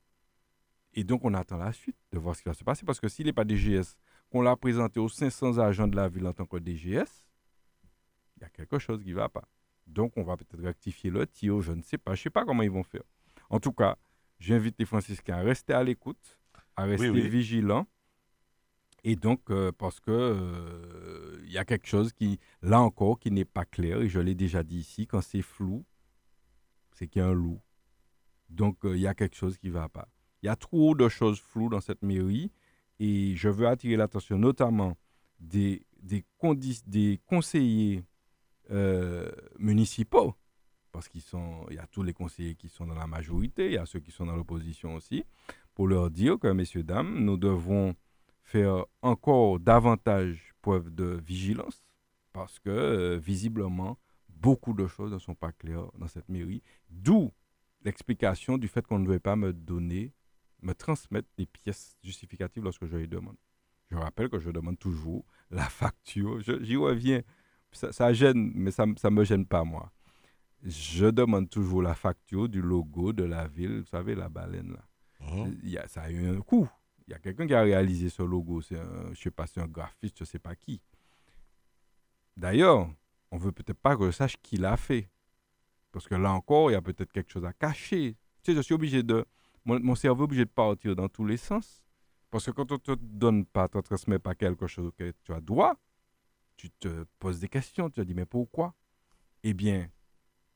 Et donc on attend la suite de voir ce qui va se passer. Parce que s'il n'est pas DGS, qu'on l'a présenté aux 500 agents de la ville en tant que DGS, il y a quelque chose qui ne va pas. Donc on va peut-être rectifier le tir, je ne sais pas. Je ne sais pas comment ils vont faire. En tout cas, j'invite les franciscains à rester à l'écoute, à rester oui. vigilants. Et donc, euh, parce que euh, il y a quelque chose qui, là encore, qui n'est pas clair, et je l'ai déjà dit ici, quand c'est flou, c'est qu'il y a un loup. Donc, euh, il y a quelque chose qui ne va pas. Il y a trop de choses floues dans cette mairie, et je veux attirer l'attention notamment des, des, des conseillers euh, municipaux parce qu'il y a tous les conseillers qui sont dans la majorité, il y a ceux qui sont dans l'opposition aussi, pour leur dire que, messieurs, dames, nous devons faire encore davantage preuve de vigilance, parce que, euh, visiblement, beaucoup de choses ne sont pas claires dans cette mairie, d'où l'explication du fait qu'on ne veut pas me donner, me transmettre des pièces justificatives lorsque je les demande. Je rappelle que je demande toujours la facture. J'y reviens. Ça, gêne, mais ça ne me gêne pas, moi. Je demande toujours la facture du logo de la ville. Vous savez, la baleine, là. Mhm. Il y a, ça a eu un coût. Il y a quelqu'un qui a réalisé ce logo. C'est je ne sais pas, c'est un graphiste, je ne sais pas qui. D'ailleurs, on veut peut-être pas que je sache qui l'a fait. Parce que là encore, il y a peut-être quelque chose à cacher. Tu sais, je suis obligé de. Mon, cerveau est obligé de partir dans tous les sens. Parce que quand on ne te donne pas, ne te transmet pas quelque chose que tu as droit, tu te poses des questions. Tu te dis, mais pourquoi? Eh bien,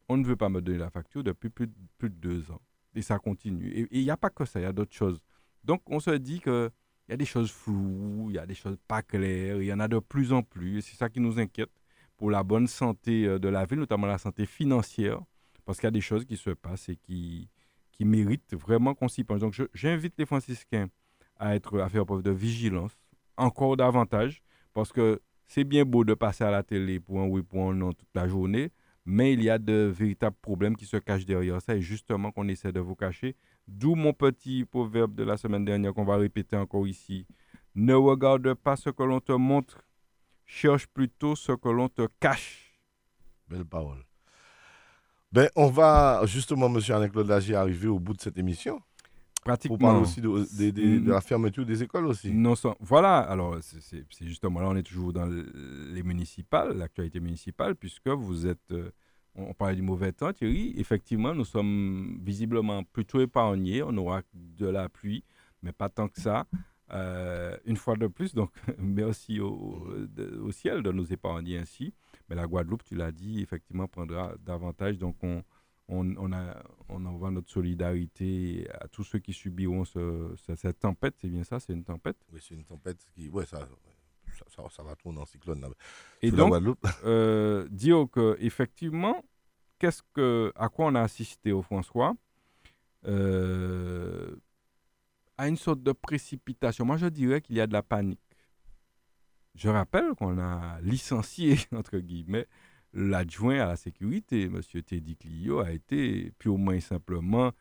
on ne veut pas me donner la facture depuis plus, plus de deux ans. Et ça continue. Et il n'y a pas que ça, il y a d'autres choses. Donc, on se dit qu'il y a des choses floues, il y a des choses pas claires, il y en a de plus en plus. C'est ça qui nous inquiète pour la bonne santé euh, de la ville, notamment la santé financière, parce qu'il y a des choses qui se passent et qui, qui méritent vraiment qu'on s'y pense. Donc, j'invite les franciscains à, être, à faire preuve de vigilance encore davantage parce que c'est bien beau de passer à la télé pour un oui, pour un non toute la journée, mais il y a de véritables problèmes qui se cachent derrière ça et justement qu'on essaie de vous cacher. D'où mon petit proverbe de la semaine dernière qu'on va répéter encore ici. Ne regarde pas ce que l'on te montre, cherche plutôt ce que l'on te cache. Belle parole. Ben, on va justement, monsieur Anne-Claude Lagier, arriver au bout de cette émission. Pratiquement. Pour parler aussi de, la fermeture des écoles aussi. Non, voilà, alors c'est justement là, on est toujours dans les municipales, l'actualité municipale, puisque vous êtes, euh, on, parlait du mauvais temps, Thierry, effectivement, nous sommes visiblement plutôt épargnés, on aura de la pluie, mais pas tant que ça. Euh, une fois de plus, donc merci au, au, ciel de nous épargner ainsi. Mais la Guadeloupe, tu l'as dit, effectivement, prendra davantage. Donc on, a, envoie notre solidarité à tous ceux qui subiront cette tempête. C'est bien ça, c'est une tempête? Oui, c'est une tempête qui. Ça, ça, va tourner en cyclone. Et donc, euh, dire que effectivement, qu'est-ce que, à quoi on a assisté au François euh, À une sorte de précipitation. Moi, je dirais qu'il y a de la panique. Je rappelle qu'on a licencié, entre guillemets, l'adjoint à la sécurité, M. Teddy Clio, a été purement et simplement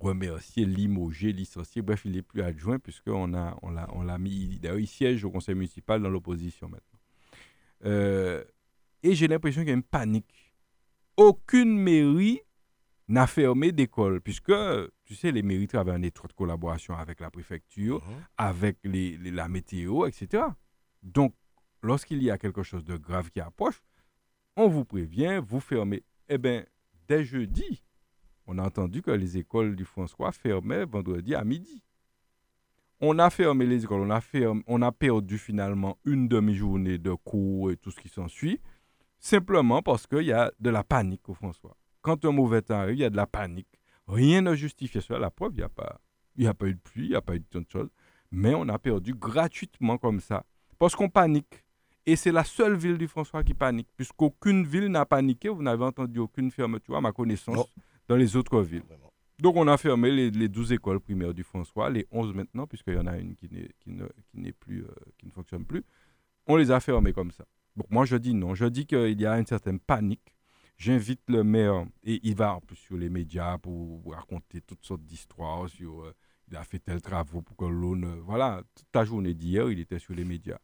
remercié, limogé, licencié. Bref, il n'est plus adjoint puisqu'on a, on l'a, on l'a mis. D'ailleurs, il siège au conseil municipal dans l'opposition maintenant. Euh, et j'ai l'impression qu'il y a une panique. Aucune mairie n'a fermé d'école, puisque, tu sais, les mairies travaillent en étroite collaboration avec la préfecture, mhm. avec les, la météo, etc. Donc, lorsqu'il y a quelque chose de grave qui approche, on vous prévient, vous fermez. Eh bien, dès jeudi, on a entendu que les écoles du François fermaient vendredi à midi. On a fermé les écoles, on a, perdu finalement une demi-journée de cours et tout ce qui s'ensuit, simplement parce qu'il y a de la panique au François. Quand un mauvais temps arrive, il y a de la panique. Rien ne justifie cela. La preuve, il n'y a, pas, a pas eu de pluie, il n'y a pas eu de tant de choses. Mais on a perdu gratuitement comme ça. Parce qu'on panique. Et c'est la seule ville du François qui panique, puisqu'aucune ville n'a paniqué. Vous n'avez entendu aucune fermeture, à ma connaissance, dans les autres villes. Donc, on a fermé les, 12 écoles primaires du François, les 11 maintenant, puisqu'il y en a une qui, qui, ne, qui, plus, euh, qui ne fonctionne plus. On les a fermées comme ça. Donc, moi, je dis non. Je dis qu'il y a une certaine panique. J'invite le maire, et il va en plus sur les médias pour raconter toutes sortes d'histoires sur euh, il a fait tel travaux pour que l'eau ne. Voilà, toute la journée d'hier, il était sur les médias.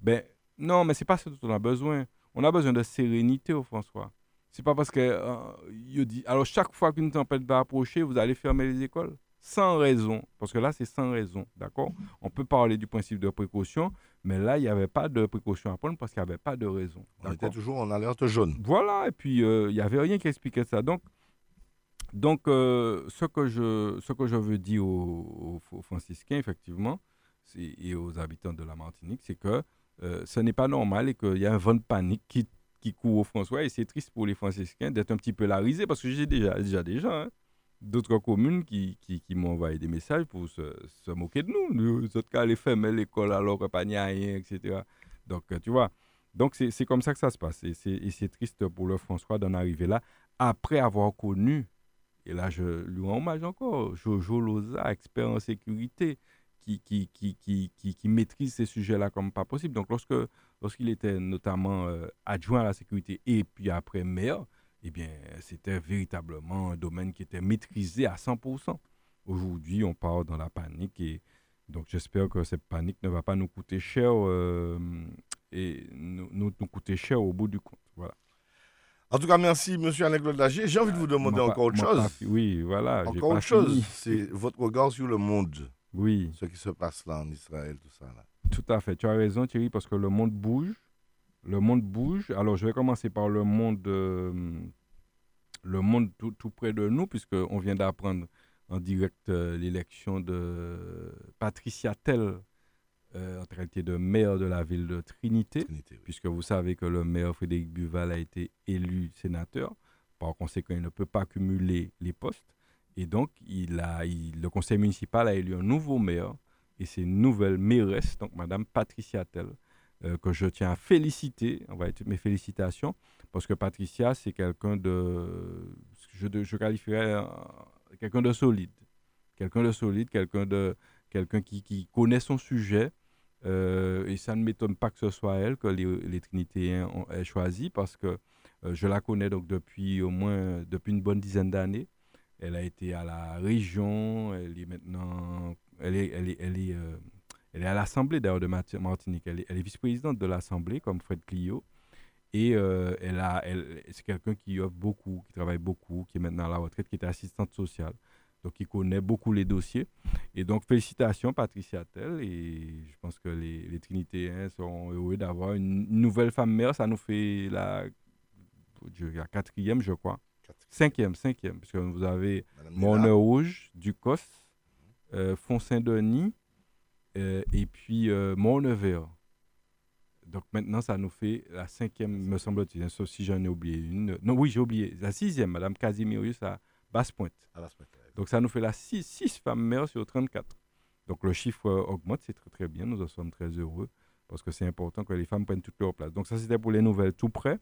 Ben, non, mais c'est pas ce dont on a besoin. On a besoin de sérénité au François. C'est pas parce que euh, dit. Alors chaque fois qu'une tempête va approcher, vous allez fermer les écoles sans raison, parce que là c'est sans raison, d'accord? On peut parler du principe de précaution, mais là il n'y avait pas de précaution à prendre parce qu'il n'y avait pas de raison. On était toujours en alerte jaune. Voilà, et puis euh, il n'y avait rien qui expliquait ça. Donc, donc euh, ce, que je, ce que je veux dire aux, aux franciscains, effectivement, et aux habitants de la Martinique, c'est que euh, ce n'est pas normal et qu'il y a un vent de panique qui, qui court au François. Et c'est triste pour les franciscains d'être un petit peu la risée parce que j'ai déjà, déjà gens, hein, d'autres communes qui, qui, qui m'ont envoyé des messages pour se, moquer de nous. Nous autres les fermer l'école alors qu'il n'y a rien, etc. Donc, euh, tu vois. Donc, c'est comme ça que ça se passe. Et c'est triste pour le François d'en arriver là, après avoir connu, et là je lui rends hommage encore, Jojo Loza, expert en sécurité, qui, qui, qui, qui maîtrise ces sujets-là comme pas possible. Donc lorsque lorsqu'il était notamment euh, adjoint à la sécurité et puis après maire, eh bien, c'était véritablement un domaine qui était maîtrisé à 100%. Aujourd'hui, on part dans la panique et donc j'espère que cette panique ne va pas nous coûter cher euh, et nous, nous, nous coûter cher au bout du compte. Voilà. En tout cas, merci, M. Alain-Claude Lagier. J'ai envie de vous demander encore autre chose. Oui, voilà. Encore autre chose. C'est votre regard sur le monde. Oui. Ce qui se passe là en Israël, tout ça. Là. Tout à fait. Tu as raison, Thierry, parce que le monde bouge. Le monde bouge. Alors, je vais commencer par le monde, euh, le monde tout, tout près de nous, puisqu'on vient d'apprendre en direct euh, l'élection de Patricia Tell, euh, en qualité de maire de la ville de Trinité, puisque vous savez que le maire Frédéric Buval a été élu sénateur. Par conséquent, il ne peut pas cumuler les postes. Et donc, il a, il- le conseil municipal a élu un nouveau maire et c'est une nouvelle mairesse, donc Madame Patricia Tell, euh, que je tiens à féliciter, envoyer toutes mes félicitations, parce que Patricia, c'est quelqu'un de, je, qualifierais euh, quelqu'un de solide, quelqu'un de solide, quelqu'un de, quelqu'un qui, connaît son sujet, euh, et ça ne m'étonne pas que ce soit elle que les, les Trinitéens aient choisi, parce que je la connais donc depuis au moins depuis une bonne dizaine d'années. Elle a été à la région, elle est maintenant, elle est, elle est, elle est, euh, elle est à l'Assemblée d'ailleurs de Marti- Martinique. Elle est, elle est vice-présidente de l'Assemblée comme Fred Clio. Et euh, elle a, elle, c'est quelqu'un qui offre beaucoup, qui travaille beaucoup, qui est maintenant à la retraite, qui est assistante sociale. Donc, qui connaît beaucoup les dossiers. Et donc, félicitations, Patricia Tell. Et je pense que les, les Trinitéens seront heureux d'avoir une nouvelle femme maire. Ça nous fait la, Dieu, la quatrième, je crois. Cinquième, cinquième. Parce que vous avez Nella. Rouge, Ducos, Font-Saint-Denis, euh, et puis euh, Morne-Vert. Donc maintenant, ça nous fait la cinquième, me semble-t-il, hein, sauf si j'en ai oublié une. Non, oui, j'ai oublié. La sixième, Madame Casimirius à Basse-Pointe. Donc ça nous fait la six, six femmes maires sur 34. Donc le chiffre euh, augmente, c'est très très bien, nous en sommes très heureux parce que c'est important que les femmes prennent toute leur place. Donc ça c'était pour les nouvelles tout près.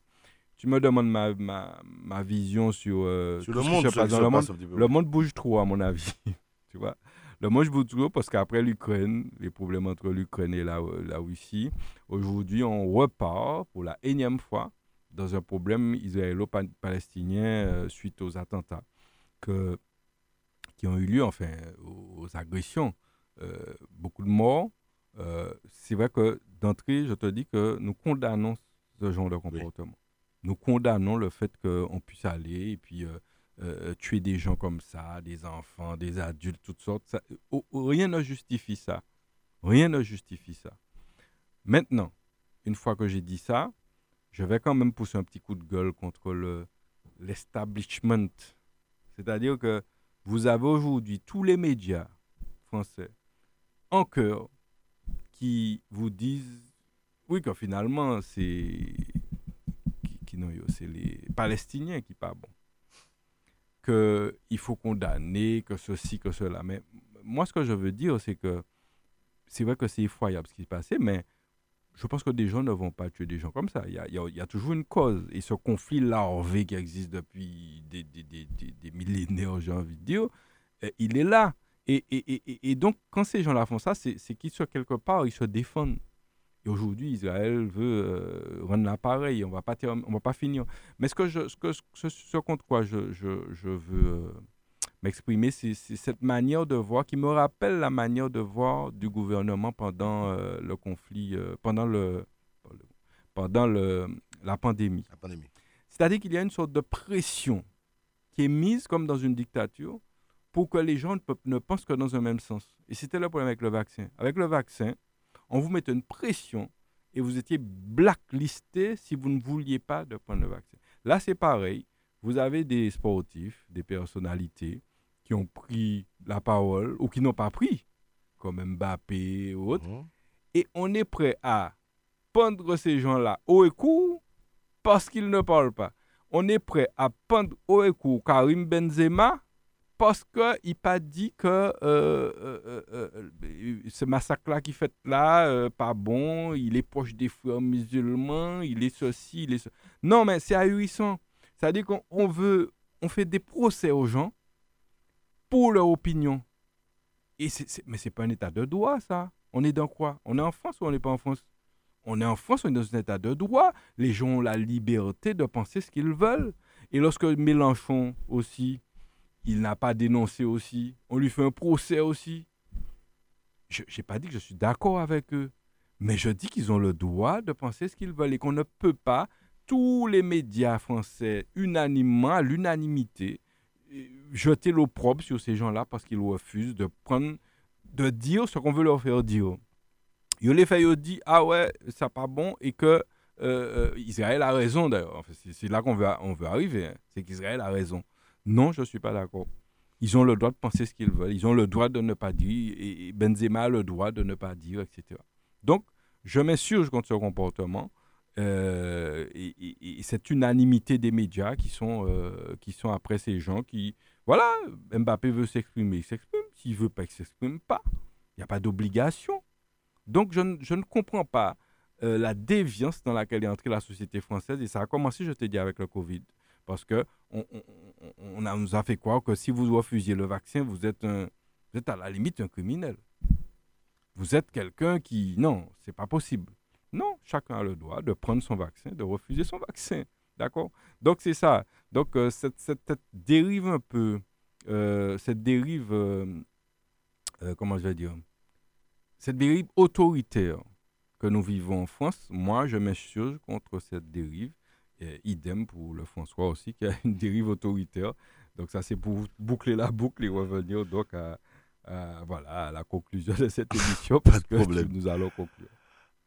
Tu me demandes ma, ma, ma vision sur, euh, Sur tout le ce qui monde, se passe dans le monde. Le monde bouge trop à mon avis. tu vois? Le monde bouge trop parce qu'après l'Ukraine, les problèmes entre l'Ukraine et la, la Russie, aujourd'hui on repart pour la énième fois dans un problème israélo-palestinien euh, suite aux attentats que, qui ont eu lieu, enfin, aux, agressions. Euh, beaucoup de morts. Euh, c'est vrai que d'entrée, je te dis que nous condamnons ce genre de comportement. Nous condamnons le fait qu'on puisse aller et puis euh, euh, tuer des gens comme ça, des enfants, des adultes, toutes sortes. Rien ne justifie ça. Rien ne justifie ça. Maintenant, une fois que j'ai dit ça, je vais quand même pousser un petit coup de gueule contre le l'establishment. C'est-à-dire que vous avez aujourd'hui tous les médias français en cœur qui vous disent oui que finalement c'est les Palestiniens qui pas bon que il faut condamner que ceci que cela mais moi ce que je veux dire c'est que c'est vrai que c'est effroyable ce qui s'est passé mais je pense que des gens ne vont pas tuer des gens comme ça. Il y a, il y a- toujours une cause. Et ce conflit larvé qui existe depuis des, des, des, des- millénaires, j'ai envie de dire, euh, il est là. Et, et, et- et, donc, quand ces gens-là font ça, c'est qu'ils sont quelque part, ils se défendent. Et aujourd'hui, Israël veut euh, rendre l'appareil. On va pas on va pas finir. Mais ce que je, ce que, ce, ce contre quoi je, je, je veux euh, m'exprimer, c'est cette manière de voir qui me rappelle la manière de voir du gouvernement pendant euh, le conflit, euh, pendant le, pendant le, la pandémie. La pandémie. C'est-à-dire qu'il y a une sorte de pression qui est mise comme dans une dictature pour que les gens ne, ne pensent que dans un même sens. Et c'était le problème avec le vaccin. Avec le vaccin, on vous mettait une pression et vous étiez blacklisté si vous ne vouliez pas de prendre le vaccin. Là, c'est pareil. Vous avez des sportifs, des personnalités qui ont pris la parole ou qui n'ont pas pris, comme Mbappé ou autres. Et on est prêt à pendre ces gens-là haut et court parce qu'ils ne parlent pas. On est prêt à pendre haut et court Karim Benzema parce qu'il n'a pas dit que euh, euh, euh, euh, ce massacre-là qui fait là, pas bon, il est proche des frères musulmans, il est ceci, il est ce. Non, mais c'est ahurissant. C'est-à-dire qu'on on veut, on fait des procès aux gens pour leur opinion. Et c'est, mais c'est pas un état de droit, ça. On est dans quoi? On est en France ou on n'est pas en France? On est en France, on est dans un état de droit. Les gens ont la liberté de penser ce qu'ils veulent. Et lorsque Mélenchon aussi, il n'a pas dénoncé aussi, on lui fait un procès aussi. Je n'ai pas dit que je suis d'accord avec eux, mais je dis qu'ils ont le droit de penser ce qu'ils veulent et qu'on ne peut pas, tous les médias français, unanimement, à l'unanimité, euh, jeter l'opprobre sur ces gens-là parce qu'ils refusent de prendre, de dire ce qu'on veut leur faire dire. Ils les fait disent ah ouais, ça pas bon et que euh, euh, Israël a raison d'ailleurs. C'est, là qu'on veut, on arriver, hein. c'est qu'Israël a raison. Non, je ne suis pas d'accord. Ils ont le droit de penser ce qu'ils veulent. Ils ont le droit de ne pas dire. Et Benzema a le droit de ne pas dire, etc. Donc, je m'insurge contre ce comportement. euh, et, et- et cette unanimité des médias qui sont, euh, qui sont après ces gens qui... Voilà, Mbappé veut s'exprimer, il s'exprime. S'il ne veut pas, il ne s'exprime pas. Il n'y a pas d'obligation. Donc, je, ne- je ne comprends pas euh, la déviance dans laquelle est entrée la société française. Et ça a commencé, je te dis, avec le Covid. Parce que on, nous a fait croire que si vous refusiez le vaccin, vous êtes, à la limite un criminel. Vous êtes quelqu'un qui... Non, c'est pas possible. Non, chacun a le droit de prendre son vaccin, de refuser son vaccin. D'accord? Donc, c'est ça. Donc, euh, cette, dérive un peu... euh, cette dérive... euh, comment je vais dire? Cette dérive autoritaire que nous vivons en France, moi, je m'insurge contre cette dérive. Et idem pour le François aussi, qui a une dérive autoritaire. Donc ça, c'est pour boucler la boucle et revenir donc à, à, voilà, à la conclusion de cette émission, Pas parce de que problème. nous allons conclure.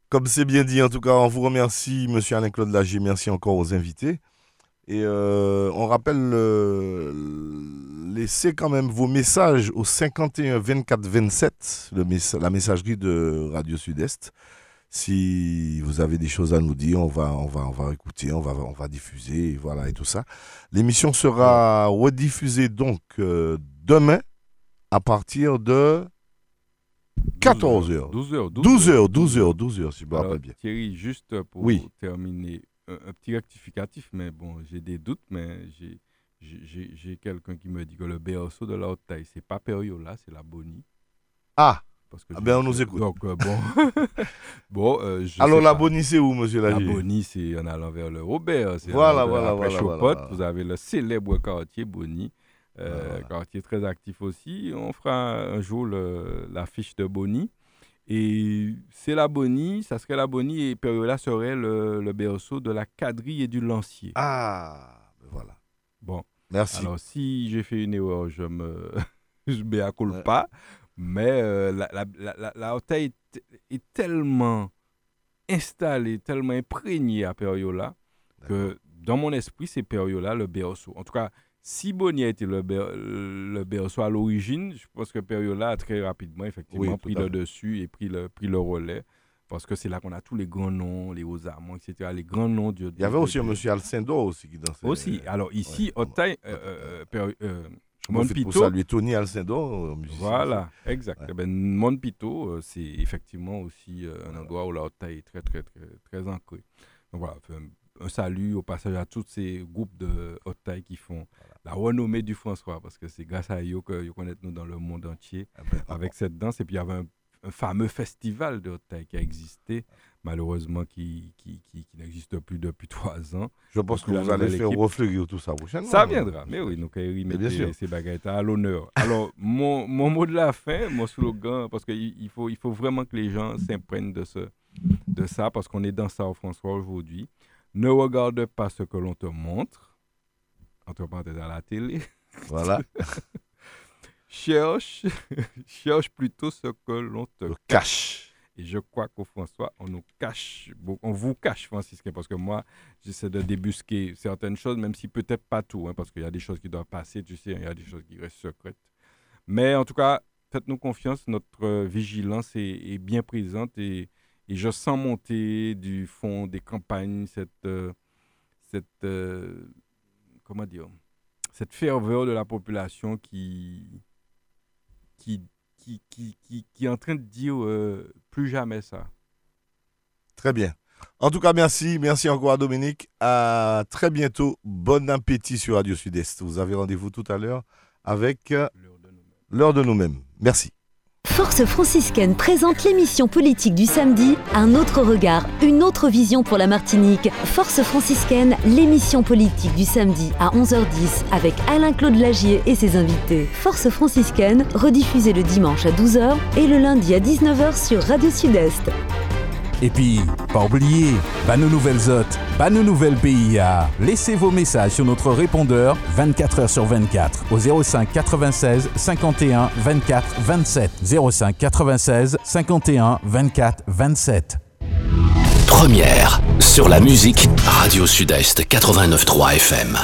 Comme c'est bien dit, en tout cas, on vous remercie, Monsieur Alain-Claude Lagier. Merci encore aux invités. Et euh, on rappelle, euh, laissez quand même vos messages au 51 24 27, le la messagerie de Radio Sud-Est. Si vous avez des choses à nous dire, on va, on va, on va écouter, on va, on va diffuser, et voilà, et tout ça. L'émission sera rediffusée donc euh, demain à partir de 14h. 12h. 12h, 12h, 12h, si je me rappelle bien. Thierry, juste pour Oui. terminer, un, un petit rectificatif, mais bon, j'ai des doutes, mais j'ai- j'ai quelqu'un qui me dit que le berceau de la haute taille, c'est pas Periola, c'est la Bonnie. Ah, Parce que Ah ben, on nous écoute. Donc, euh, bon. bon euh, je Alors la. Bonnie, c'est où, monsieur La Lagier? Bonnie, c'est en allant vers le Robert. Voilà, voilà, après voilà, Chopot, voilà. Vous avez le célèbre quartier Bonnie, euh, Voilà. quartier très actif aussi. On fera un jour le- l'affiche de Bonnie. Et c'est la Bonnie, ça serait la Bonnie et Periola serait le, le berceau de la quadrille et du lancier. Ah, ben voilà. Bon, Merci. alors si j'ai fait une erreur, je me, je me accule pas. Mais euh, la, la, la, la, Haute-Taille est, est tellement installée, tellement imprégnée à Periola que dans mon esprit, c'est Periola le berceau. En tout cas, si Bonny a été le, ber- le berceau à l'origine, je pense que Periola a très rapidement, effectivement, Oui, pris le dessus et pris le, pris le relais. Parce que c'est là qu'on a tous les grands noms, les hauts amants, etc. Les grands noms du. Il y avait aussi un monsieur Alcindor aussi qui dansait. Aussi. Alors ici, ouais, euh, euh, Fais pour Monpito, saluer Tony Alcindor, euh, voilà, exact. Ouais. Eh Ben, Monpito, euh, c'est effectivement aussi euh, un endroit où la haute taille est très, très, très, très ancrée. Donc voilà, un, un salut au passage à tous ces groupes de haute taille qui font la renommée du François, parce que c'est grâce à eux que connaissent nous dans le monde entier Ah ben, avec cette danse. Et puis il y avait un, un fameux festival de haute taille qui a existé, malheureusement qui, qui, qui, qui n'existe plus depuis trois ans. Je pense que vous allez faire refleurir tout ça prochainement. Ça viendra, mais oui, nous allons remettre sûr. ces bagages à l'honneur. Alors, mon, mon mot de la fin, mon slogan, parce qu'il il faut, il faut vraiment que les gens s'imprègnent de, ce, de ça, parce qu'on est dans ça au François aujourd'hui. Ne regarde pas ce que l'on te montre, entre parenthèses à la télé. Voilà. Cherche, cherche plutôt ce que l'on te Le cash. Et je crois qu'au François, on nous cache, on vous cache, franciscain, parce que moi, j'essaie de débusquer certaines choses, même si peut-être pas tout, hein, parce qu'il y a des choses qui doivent passer, tu sais, il y a des choses qui restent secrètes. Mais en tout cas, faites-nous confiance, notre euh, vigilance est, bien présente et, et je sens monter du fond des campagnes cette, euh, cette euh, comment dire, cette ferveur de la population qui, qui, qui, qui, qui, qui est en train de dire euh, plus jamais ça. Très bien. En tout cas, merci. Merci encore à Dominique. À très bientôt. Bon appétit sur Radio Sud-Est. Vous avez rendez-vous tout à l'heure avec euh, l'heure de nous-mêmes. Merci. Force franciscaine présente l'émission politique du samedi, un autre regard, une autre vision pour la Martinique. Force franciscaine, l'émission politique du samedi à 11h10 avec Alain-Claude Lagier et ses invités. Force franciscaine, rediffusée le dimanche à 12h et le lundi à 19h sur Radio Sud-Est. Et puis, pas oublier, bah nos nouvelles hôtes, bah nos nouvelles PIA. Laissez vos messages sur notre répondeur 24 h sur 24 au 05 96 51 24 27. 05 96 51 24 27. Première sur la musique Radio Sud-Est 89.3 FM.